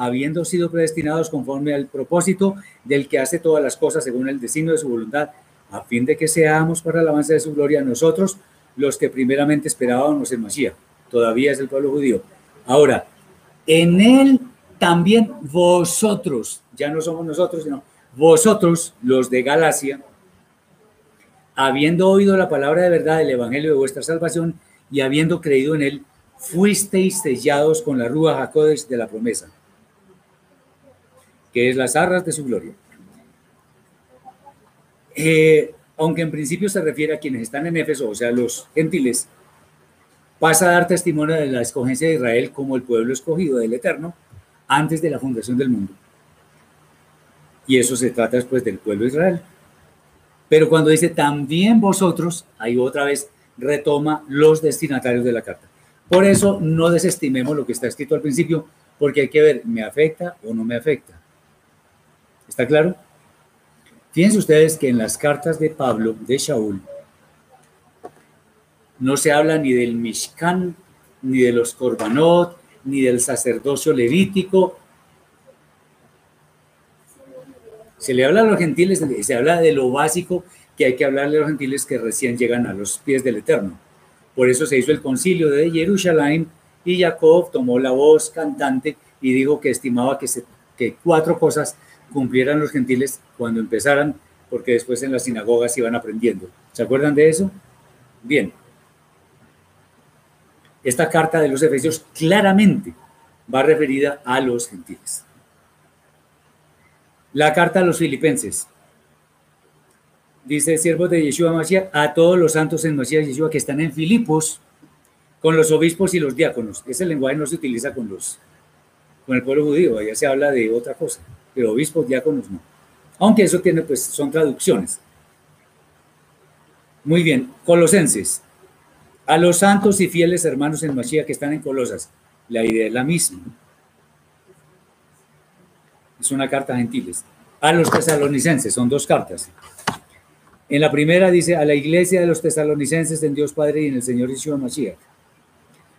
habiendo sido predestinados conforme al propósito del que hace todas las cosas según el designio de su voluntad, a fin de que seamos para el avance de su gloria nosotros, los que primeramente esperábamos en Mashiach. Todavía es el pueblo judío. Ahora, en él también vosotros, ya no somos nosotros, sino vosotros, los de Galacia, habiendo oído la palabra de verdad del evangelio de vuestra salvación y habiendo creído en él, fuisteis sellados con la rúa Jacodes de la promesa, que es las arras de su gloria. Eh, aunque en principio se refiere a quienes están en Éfeso, o sea, los gentiles, pasa a dar testimonio de la escogencia de Israel como el pueblo escogido del Eterno antes de la fundación del mundo. Y eso se trata después del pueblo de Israel. Pero cuando dice también vosotros, ahí otra vez retoma los destinatarios de la carta. Por eso no desestimemos lo que está escrito al principio, porque hay que ver, ¿me afecta o no me afecta? ¿Está claro? Fíjense ustedes que en las cartas de Pablo, de Shaul, no se habla ni del Mishkan, ni de los Korbanot, ni del sacerdocio levítico. Se le habla a los gentiles, se habla de lo básico que hay que hablarle a los gentiles que recién llegan a los pies del Eterno. Por eso se hizo el concilio de Jerusalén y Jacob tomó la voz cantante y dijo que estimaba que, se, que cuatro cosas cumplieran los gentiles cuando empezaran, porque después en las sinagogas iban aprendiendo. ¿Se acuerdan de eso? Bien. Esta carta de los Efesios claramente va referida a los gentiles. La carta a los filipenses. dice siervos de Yeshua Mashiach, a todos los santos en Mashiach Yeshua que están en Filipos, con los obispos y los diáconos. Ese lenguaje no se utiliza con los con el pueblo judío, allá se habla de otra cosa, pero obispos, diáconos no. Aunque eso tiene, pues, son traducciones. Muy bien, Colosenses. A los santos y fieles hermanos en Mashiach que están en Colosas, la idea es la misma. Es una carta a gentiles. A los tesalonicenses, son dos cartas. En la primera dice, a la iglesia de los tesalonicenses en Dios Padre y en el Señor Yeshua Mashiach.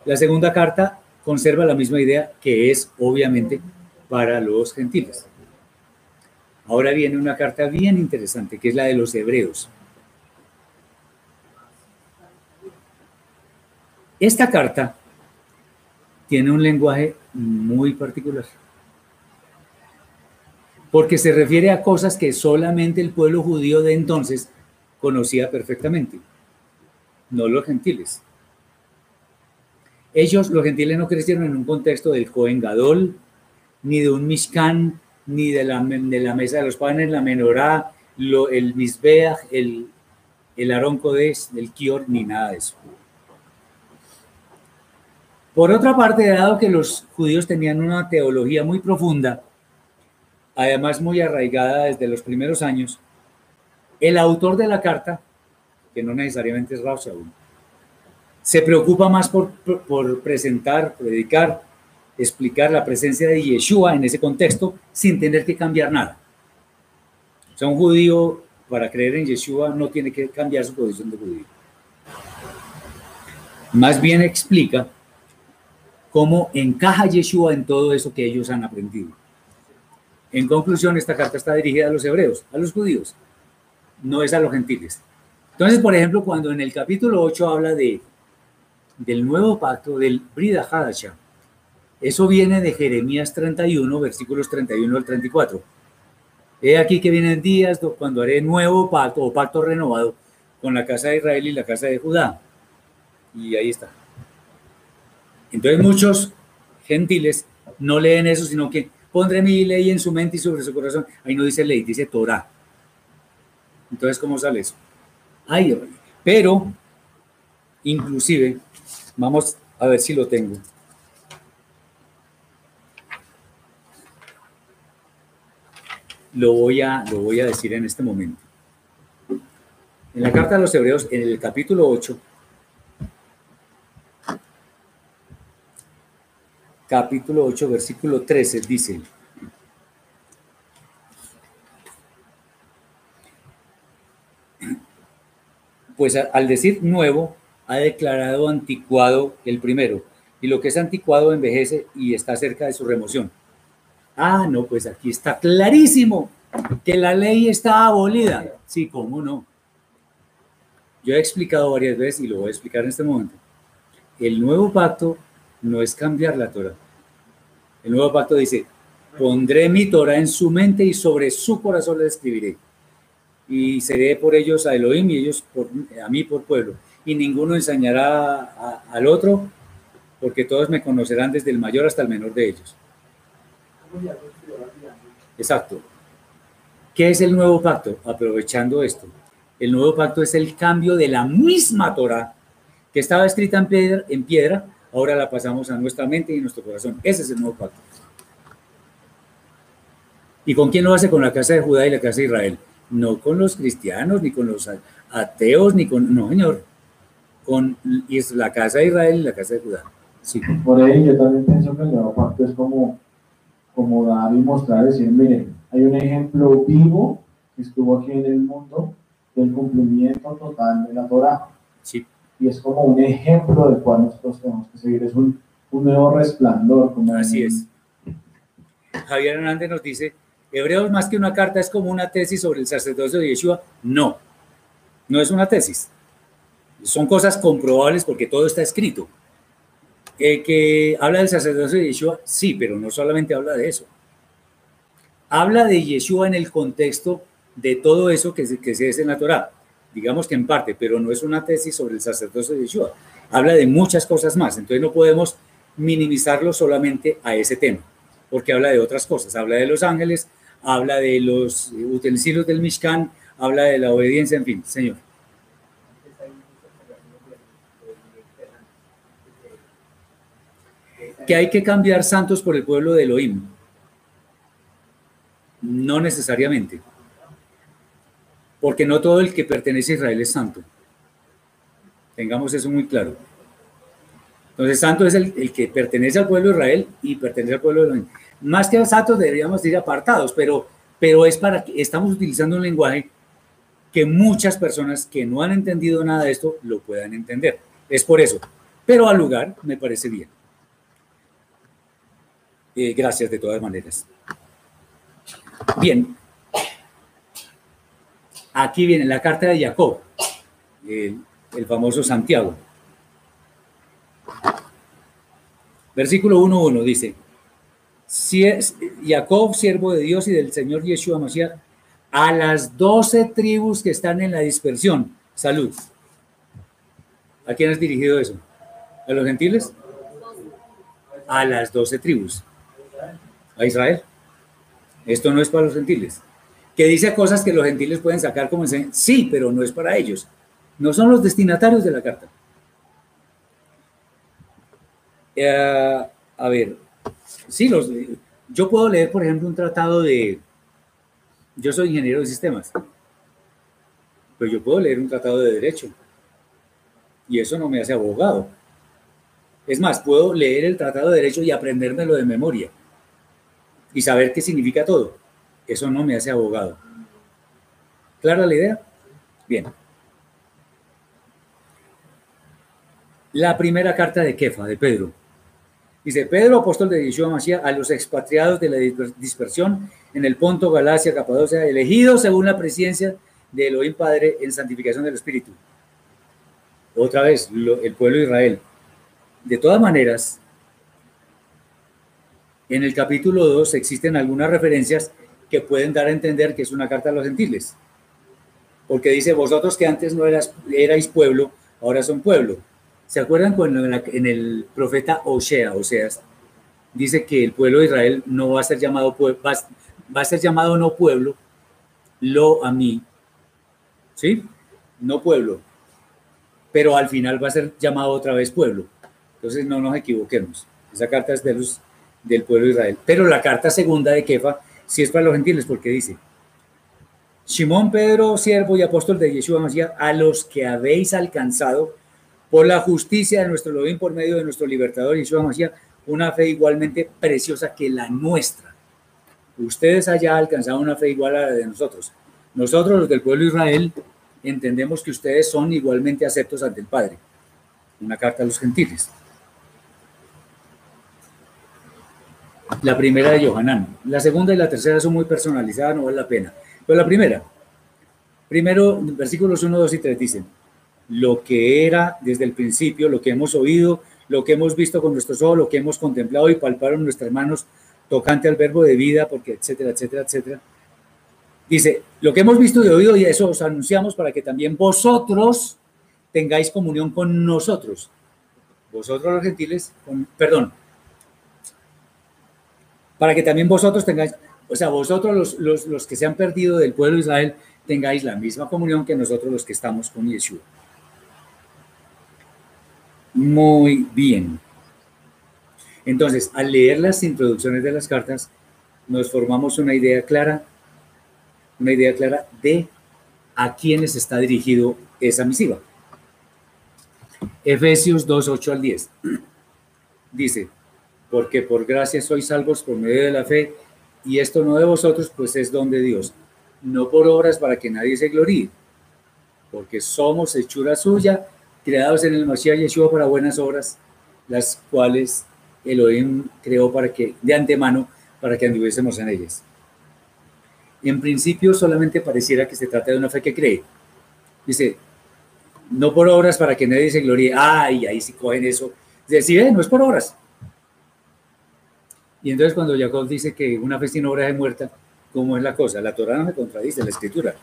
La segunda carta conserva la misma idea que es, obviamente, para los gentiles. Ahora viene una carta bien interesante, que es la de los hebreos. Esta carta tiene un lenguaje muy particular, porque se refiere a cosas que solamente el pueblo judío de entonces conocía perfectamente, no los gentiles. Ellos, los gentiles, no crecieron en un contexto del Cohen Gadol, ni de un Mishkan, ni de la, de la mesa de los panes, la menorá, lo, el Misbeach, el, el Aarón Kodesh, el Kior, ni nada de eso. Por otra parte, dado que los judíos tenían una teología muy profunda, además muy arraigada desde los primeros años, el autor de la carta, que no necesariamente es Rav Shaul, se preocupa más por, por presentar, predicar, explicar la presencia de Yeshua en ese contexto sin tener que cambiar nada. O sea, un judío para creer en Yeshua no tiene que cambiar su posición de judío. Más bien explica cómo encaja Yeshua en todo eso que ellos han aprendido. En conclusión, esta carta está dirigida a los hebreos, a los judíos, no es a los gentiles. Entonces, por ejemplo, cuando en el capítulo 8 habla de, del nuevo pacto, del Brida Hadasha, eso viene de Jeremías 31, versículos 31 al 34. He aquí que vienen días cuando haré nuevo pacto o pacto renovado con la casa de Israel y la casa de Judá. Y ahí está. Entonces muchos gentiles no leen eso, sino que pondré mi ley en su mente y sobre su corazón. Ahí no dice ley, dice Torah. Entonces, ¿cómo sale eso? Ay, pero, inclusive, vamos a ver si lo tengo. Lo voy a, lo voy a decir en este momento. En la carta a los hebreos, en el capítulo 8, capítulo 8, versículo 13, dice, pues al decir nuevo, ha declarado anticuado el primero, y lo que es anticuado envejece y está cerca de su remoción. Ah, no, pues aquí está clarísimo que la ley está abolida. Sí, ¿cómo no? Yo he explicado varias veces y lo voy a explicar en este momento. El nuevo pacto no es cambiar la Torah. El nuevo pacto dice, pondré mi Torah en su mente y sobre su corazón le escribiré. Y seré por ellos a Elohim y ellos por, a mí por pueblo. Y ninguno enseñará al otro, porque todos me conocerán desde el mayor hasta el menor de ellos. Exacto. ¿Qué es el nuevo pacto? Aprovechando esto. El nuevo pacto es el cambio de la misma Torah que estaba escrita en piedra, ahora la pasamos a nuestra mente y nuestro corazón. Ese es el nuevo pacto. ¿Y con quién lo hace? Con la casa de Judá y la casa de Israel. No con los cristianos, ni con los ateos, ni con... No, señor. Con la casa de Israel y la casa de Judá. Sí. Por ahí yo también pienso que el nuevo pacto es como, como dar y mostrar, decir, miren, hay un ejemplo vivo que estuvo aquí en el mundo del cumplimiento total de la Torah. Sí. Y es como un ejemplo del cual nosotros tenemos que seguir. Es un, un nuevo resplandor. Como Así es. Javier Hernández nos dice, Hebreos más que una carta es como una tesis sobre el sacerdocio de Yeshua. No, no es una tesis. Son cosas comprobables porque todo está escrito. Que habla del sacerdocio de Yeshua, sí, pero no solamente habla de eso. Habla de Yeshua en el contexto de todo eso que se, que dice en la Torah. Digamos que en parte, pero no es una tesis sobre el sacerdocio de Yeshua. Habla de muchas cosas más. Entonces no podemos minimizarlo solamente a ese tema, porque habla de otras cosas. Habla de los ángeles, habla de los utensilios del Mishkan, habla de la obediencia, en fin, señor. Que hay que cambiar santos por el pueblo de Elohim. No necesariamente. Porque no todo el que pertenece a Israel es santo. Tengamos eso muy claro. Entonces, santo es el, que pertenece al pueblo de Israel y pertenece al pueblo de Elohim. Más que santos deberíamos ir apartados, pero, pero es para que estamos utilizando un lenguaje que muchas personas que no han entendido nada de esto lo puedan entender. Es por eso. Pero al lugar me parece bien. Eh, gracias de todas maneras. Bien. Aquí viene la carta de Jacob, el, famoso Santiago. Versículo 1.1 dice, si es, Jacob, siervo de Dios y del Señor Yeshua Mashiach, a las doce tribus que están en la dispersión. Salud. ¿A quién has dirigido eso? ¿A los gentiles? A las doce tribus. ¿A Israel? Esto no es para los gentiles. Que dice cosas que los gentiles pueden sacar como dicen, sí, pero no es para ellos. No son los destinatarios de la carta. Eh, a ver, sí, los, yo puedo leer, por ejemplo, un tratado de, yo soy ingeniero de sistemas, pero yo puedo leer un tratado de derecho y eso no me hace abogado. Es más, puedo leer el tratado de derecho y aprendérmelo de memoria y saber qué significa todo. Eso no me hace abogado. ¿Clara la idea? Bien. La primera carta de Kefa, de Pedro. Dice, Pedro, apóstol de Yeshua Mashiach, a los expatriados de la dispersión en el Ponto, Galacia, Capadocia, elegidos según la presencia de Elohim Padre en santificación del Espíritu. Otra vez, lo, el pueblo de Israel. De todas maneras, en el capítulo 2 existen algunas referencias que pueden dar a entender que es una carta a los gentiles. Porque dice, vosotros que antes no eras, erais pueblo, ahora son pueblo. ¿Se acuerdan cuando en, la, en el profeta Osea, Oseas, dice que el pueblo de Israel no va a ser llamado va, a ser llamado no pueblo, lo a mí, ¿sí? No pueblo, pero al final va a ser llamado otra vez pueblo. Entonces no nos equivoquemos. Esa carta es de los, del pueblo de Israel. Pero la carta segunda de Kefa sí es para los gentiles porque dice, Simón Pedro, siervo y apóstol de Yeshua Mashiach, a los que habéis alcanzado por la justicia de nuestro Elohim por medio de nuestro libertador Yeshua Mashiach, una fe igualmente preciosa que la nuestra. Ustedes allá alcanzado una fe igual a la de nosotros. Nosotros, los del pueblo de Israel, entendemos que ustedes son igualmente aceptos ante el Padre. Una carta a los gentiles. La primera de Johanán. La segunda y la tercera son muy personalizadas, no vale la pena. Pero la primera, primero, versículos 1, 2 y 3 dicen, lo que era desde el principio, lo que hemos oído, lo que hemos visto con nuestros ojos, lo que hemos contemplado y palparon nuestras manos tocante al verbo de vida, porque etcétera, etcétera, etcétera. Dice, lo que hemos visto y oído y eso os anunciamos para que también vosotros tengáis comunión con nosotros. Vosotros los gentiles, con, perdón, para que también vosotros tengáis, o sea, vosotros los, los, los que se han perdido del pueblo de Israel, tengáis la misma comunión que nosotros los que estamos con Yeshua. Muy bien. Entonces, al leer las introducciones de las cartas, nos formamos una idea clara, una idea clara de a quiénes está dirigido esa misiva. Efesios 2, 8 al 10. <clears throat> Dice, porque por gracia sois salvos por medio de la fe, y esto no de vosotros, pues es don de Dios, no por obras para que nadie se gloríe, porque somos hechura suya, creados en el Mashiach Yeshua para buenas obras, las cuales Elohim creó para que, de antemano, para que anduviésemos en ellas. En principio solamente pareciera que se trata de una fe que cree. Dice, no por obras para que nadie se gloríe. Ay, ahí sí cogen eso. Dice, sí, no es por obras. Y entonces cuando Jacob dice que una fe sin obras es muerta, ¿cómo es la cosa? La Torah no me contradice, la escritura.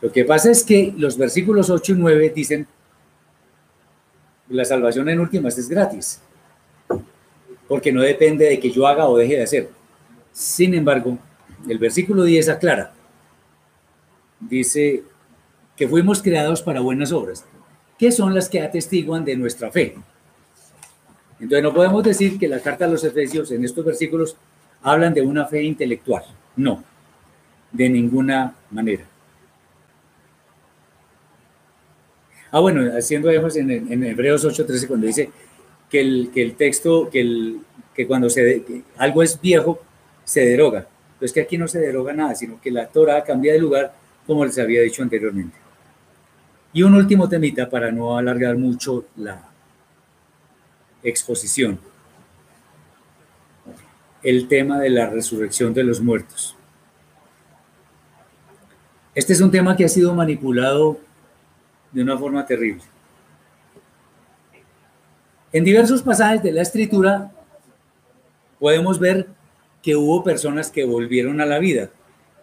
Lo que pasa es que los versículos 8 y 9 dicen, la salvación en últimas es gratis, porque no depende de que yo haga o deje de hacer. Sin embargo, el versículo 10 aclara, dice que fuimos creados para buenas obras, que son las que atestiguan de nuestra fe. Entonces no podemos decir que la carta a los Efesios en estos versículos hablan de una fe intelectual. No, de ninguna manera. Ah, bueno, haciendo énfasis en, en Hebreos 8:13 cuando dice que el, que el texto, que, el, que cuando se, algo es viejo, se deroga. Pues que aquí no se deroga nada, sino que la Torah cambia de lugar, como les había dicho anteriormente. Y un último temita para no alargar mucho la exposición. El tema de la resurrección de los muertos. Este es un tema que ha sido manipulado de una forma terrible. En diversos pasajes de la escritura podemos ver que hubo personas que volvieron a la vida,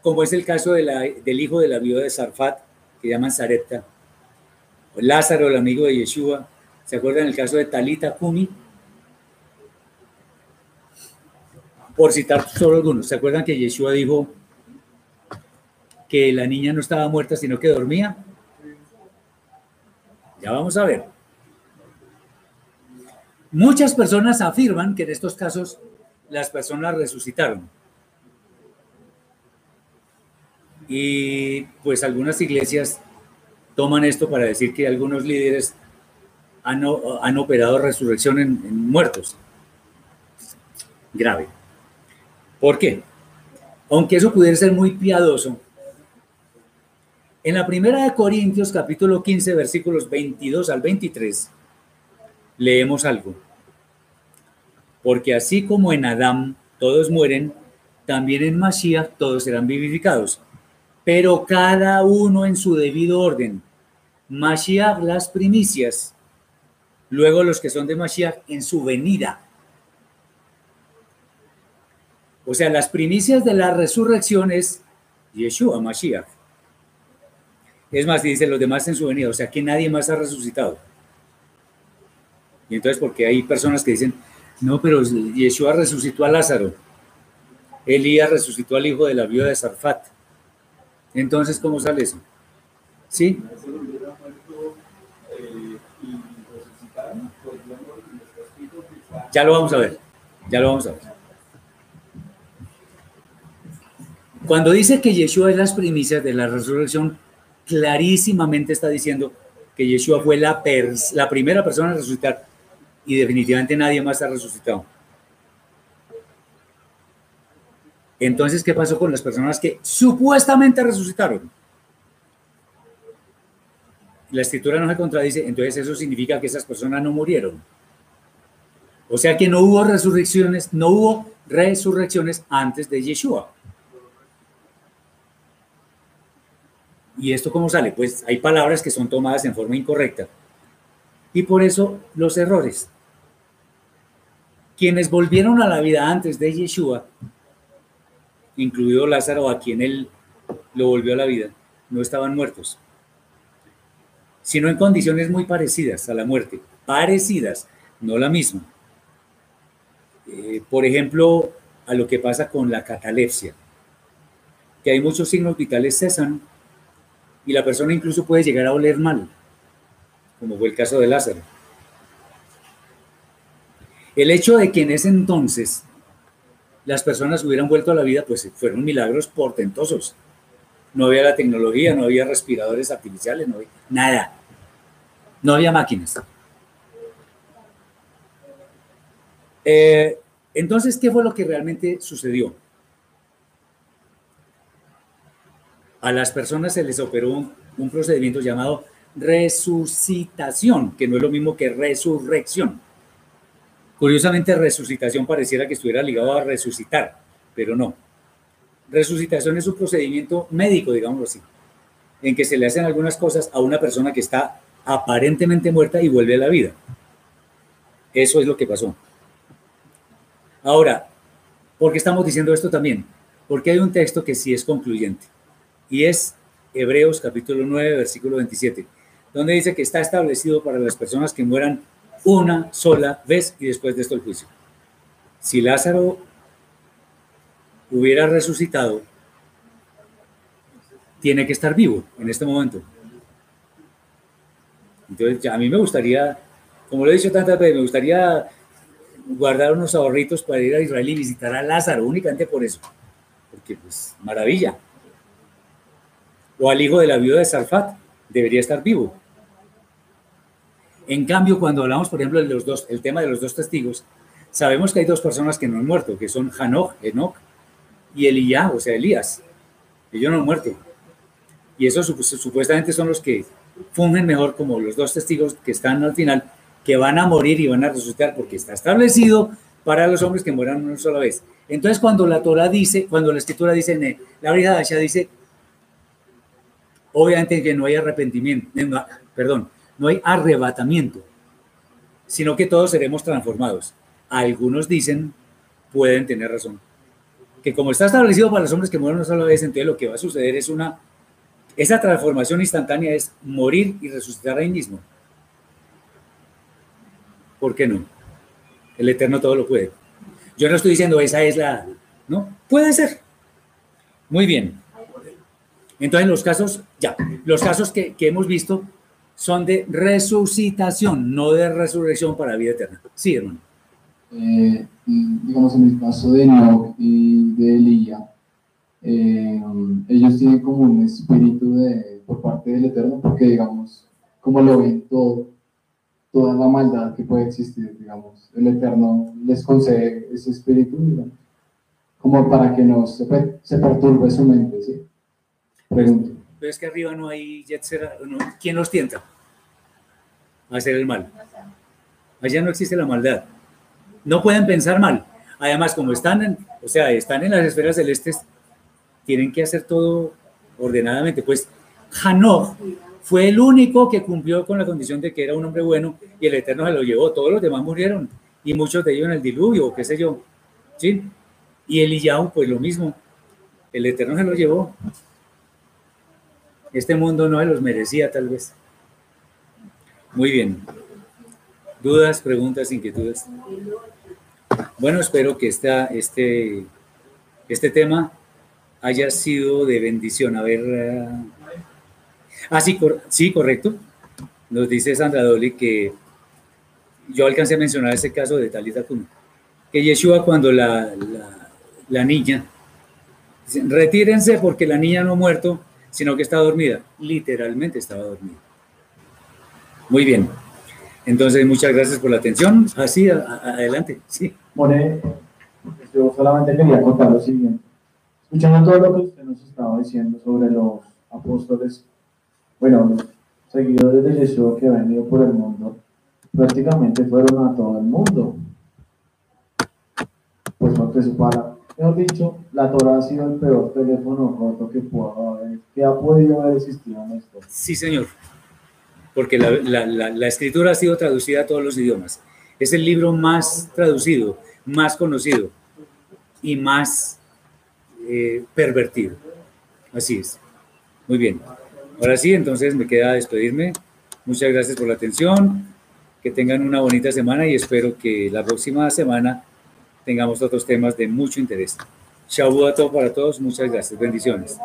como es el caso de la, del hijo de la viuda de Sarfat, que llaman Sarepta, Lázaro, el amigo de Yeshua. ¿Se acuerdan el caso de Talita Kumi? Por citar solo algunos, ¿se acuerdan que Yeshua dijo que la niña no estaba muerta, sino que dormía? Ya vamos a ver. Muchas personas afirman que en estos casos las personas resucitaron. Y pues algunas iglesias toman esto para decir que algunos líderes han, operado resurrección en, en muertos. Grave. ¿Por qué? Aunque eso pudiera ser muy piadoso, en la primera de Corintios capítulo 15 versículos 22 al 23 leemos algo. Porque así como en Adán todos mueren, también en Mashiach todos serán vivificados, pero cada uno en su debido orden. Mashiach las primicias, luego los que son de Mashiach en su venida. O sea, las primicias de la resurrección es Yeshua, Mashiach. Es más, dice los demás en su venida, o sea que nadie más ha resucitado. Y entonces, porque hay personas que dicen, no, pero Yeshua resucitó a Lázaro. Elías resucitó al hijo de la viuda de Sarfat. Entonces, ¿cómo sale eso? ¿Sí? Ya lo vamos a ver. Ya lo vamos a ver. Cuando dice que Yeshua es las primicias de la resurrección, clarísimamente está diciendo que Yeshua fue la, la primera persona a resucitar y definitivamente nadie más ha resucitado. Entonces, ¿qué pasó con las personas que supuestamente resucitaron? La escritura no se contradice, entonces eso significa que esas personas no murieron. O sea que no hubo resurrecciones, no hubo resurrecciones antes de Yeshua. ¿Y esto cómo sale? Pues hay palabras que son tomadas en forma incorrecta. Y por eso los errores. Quienes volvieron a la vida antes de Yeshua, incluido Lázaro, a quien él lo volvió a la vida, no estaban muertos, sino en condiciones muy parecidas a la muerte, parecidas, no la misma. Eh, por ejemplo, a lo que pasa con la catalepsia, que hay muchos signos vitales cesan y la persona incluso puede llegar a oler mal, como fue el caso de Lázaro. El hecho de que en ese entonces las personas hubieran vuelto a la vida, pues fueron milagros portentosos. No había la tecnología, no había respiradores artificiales, no había nada. No había máquinas. Eh, entonces, ¿qué fue lo que realmente sucedió? A las personas se les operó un, procedimiento llamado resucitación, que no es lo mismo que resurrección. Curiosamente, resucitación pareciera que estuviera ligado a resucitar, pero no. Resucitación es un procedimiento médico, digámoslo así, en que se le hacen algunas cosas a una persona que está aparentemente muerta y vuelve a la vida. Eso es lo que pasó. Ahora, ¿por qué estamos diciendo esto también? Porque hay un texto que sí es concluyente y es Hebreos capítulo 9, versículo 27, donde dice que está establecido para las personas que mueran una sola vez y después de esto el juicio. Si Lázaro hubiera resucitado, tiene que estar vivo en este momento. Entonces, a mí me gustaría, como lo he dicho tantas veces, me gustaría guardar unos ahorritos para ir a Israel y visitar a Lázaro, únicamente por eso. Porque, pues, maravilla. O al hijo de la viuda de Sarfat, debería estar vivo. En cambio, cuando hablamos, por ejemplo, de el tema de los dos testigos, sabemos que hay dos personas que no han muerto, que son Hanok, Enoch y Elías, o sea, Elías. Ellos no han muerto. Y esos supuestamente son los que fungen mejor como los dos testigos que están al final, que van a morir y van a resucitar, porque está establecido para los hombres que mueran una sola vez. Entonces, cuando la Torah dice, cuando la escritura dice, la Brigada dice, obviamente que no hay arrepentimiento, perdón, no hay arrebatamiento, sino que todos seremos transformados. Algunos dicen, pueden tener razón, que como está establecido para los hombres que mueren una sola vez, entonces lo que va a suceder es una, esa transformación instantánea es morir y resucitar ahí mismo. ¿Por qué no? El Eterno todo lo puede. Yo no estoy diciendo esa es la, ¿no? Puede ser. Muy bien. Entonces los casos, ya, los casos que, que hemos visto son de resucitación, no de resurrección para vida eterna. Sí, hermano. Eh, digamos, en el caso de Enoch y de Elías, eh, ellos tienen como un espíritu de, por parte del Eterno, porque, digamos, como lo ven todo, toda la maldad que puede existir, digamos, el Eterno les concede ese espíritu, digamos, como para que no se, se perturbe su mente, ¿sí? Pregunto. Pero es que arriba no hay Yetzera, no, ¿quién los tienta a hacer el mal? Allá no existe la maldad. No pueden pensar mal. Además, como están en, o sea, están en las esferas celestes, tienen que hacer todo ordenadamente. Pues Hanok fue el único que cumplió con la condición de que era un hombre bueno y el Eterno se lo llevó. Todos los demás murieron y muchos de ellos en el diluvio, qué sé yo. ¿Sí? Y Eliyahu, pues lo mismo. El Eterno se lo llevó. Este mundo no se los merecía, tal vez. Muy bien. ¿Dudas, preguntas, inquietudes? Bueno, espero que esta, este, este tema haya sido de bendición. A ver. Uh... Ah, sí, cor sí, correcto. Nos dice Sandra Dolly que yo alcancé a mencionar ese caso de Talita Kun. Que Yeshua, cuando la, la, niña, retírense porque la niña no ha muerto, sino que está dormida. Literalmente estaba dormida. Muy bien. Entonces, muchas gracias por la atención. Así, adelante. Sí. More, yo solamente quería contar lo siguiente. Escuchando todo lo que usted nos estaba diciendo sobre los apóstoles, bueno, seguidores de Jesús que han venido por el mundo, prácticamente fueron a todo el mundo. Pues porque su para Mejor dicho, la Torah ha sido el peor teléfono haber, que ha podido haber existido en esto. Sí, señor. Porque la, la, la, la, escritura ha sido traducida a todos los idiomas. Es el libro más traducido, más conocido y más eh, pervertido. Así es. Muy bien. Ahora sí, entonces me queda despedirme. Muchas gracias por la atención. Que tengan una bonita semana y espero que la próxima semana tengamos otros temas de mucho interés. Chau a todos para todos. Muchas gracias. Bendiciones.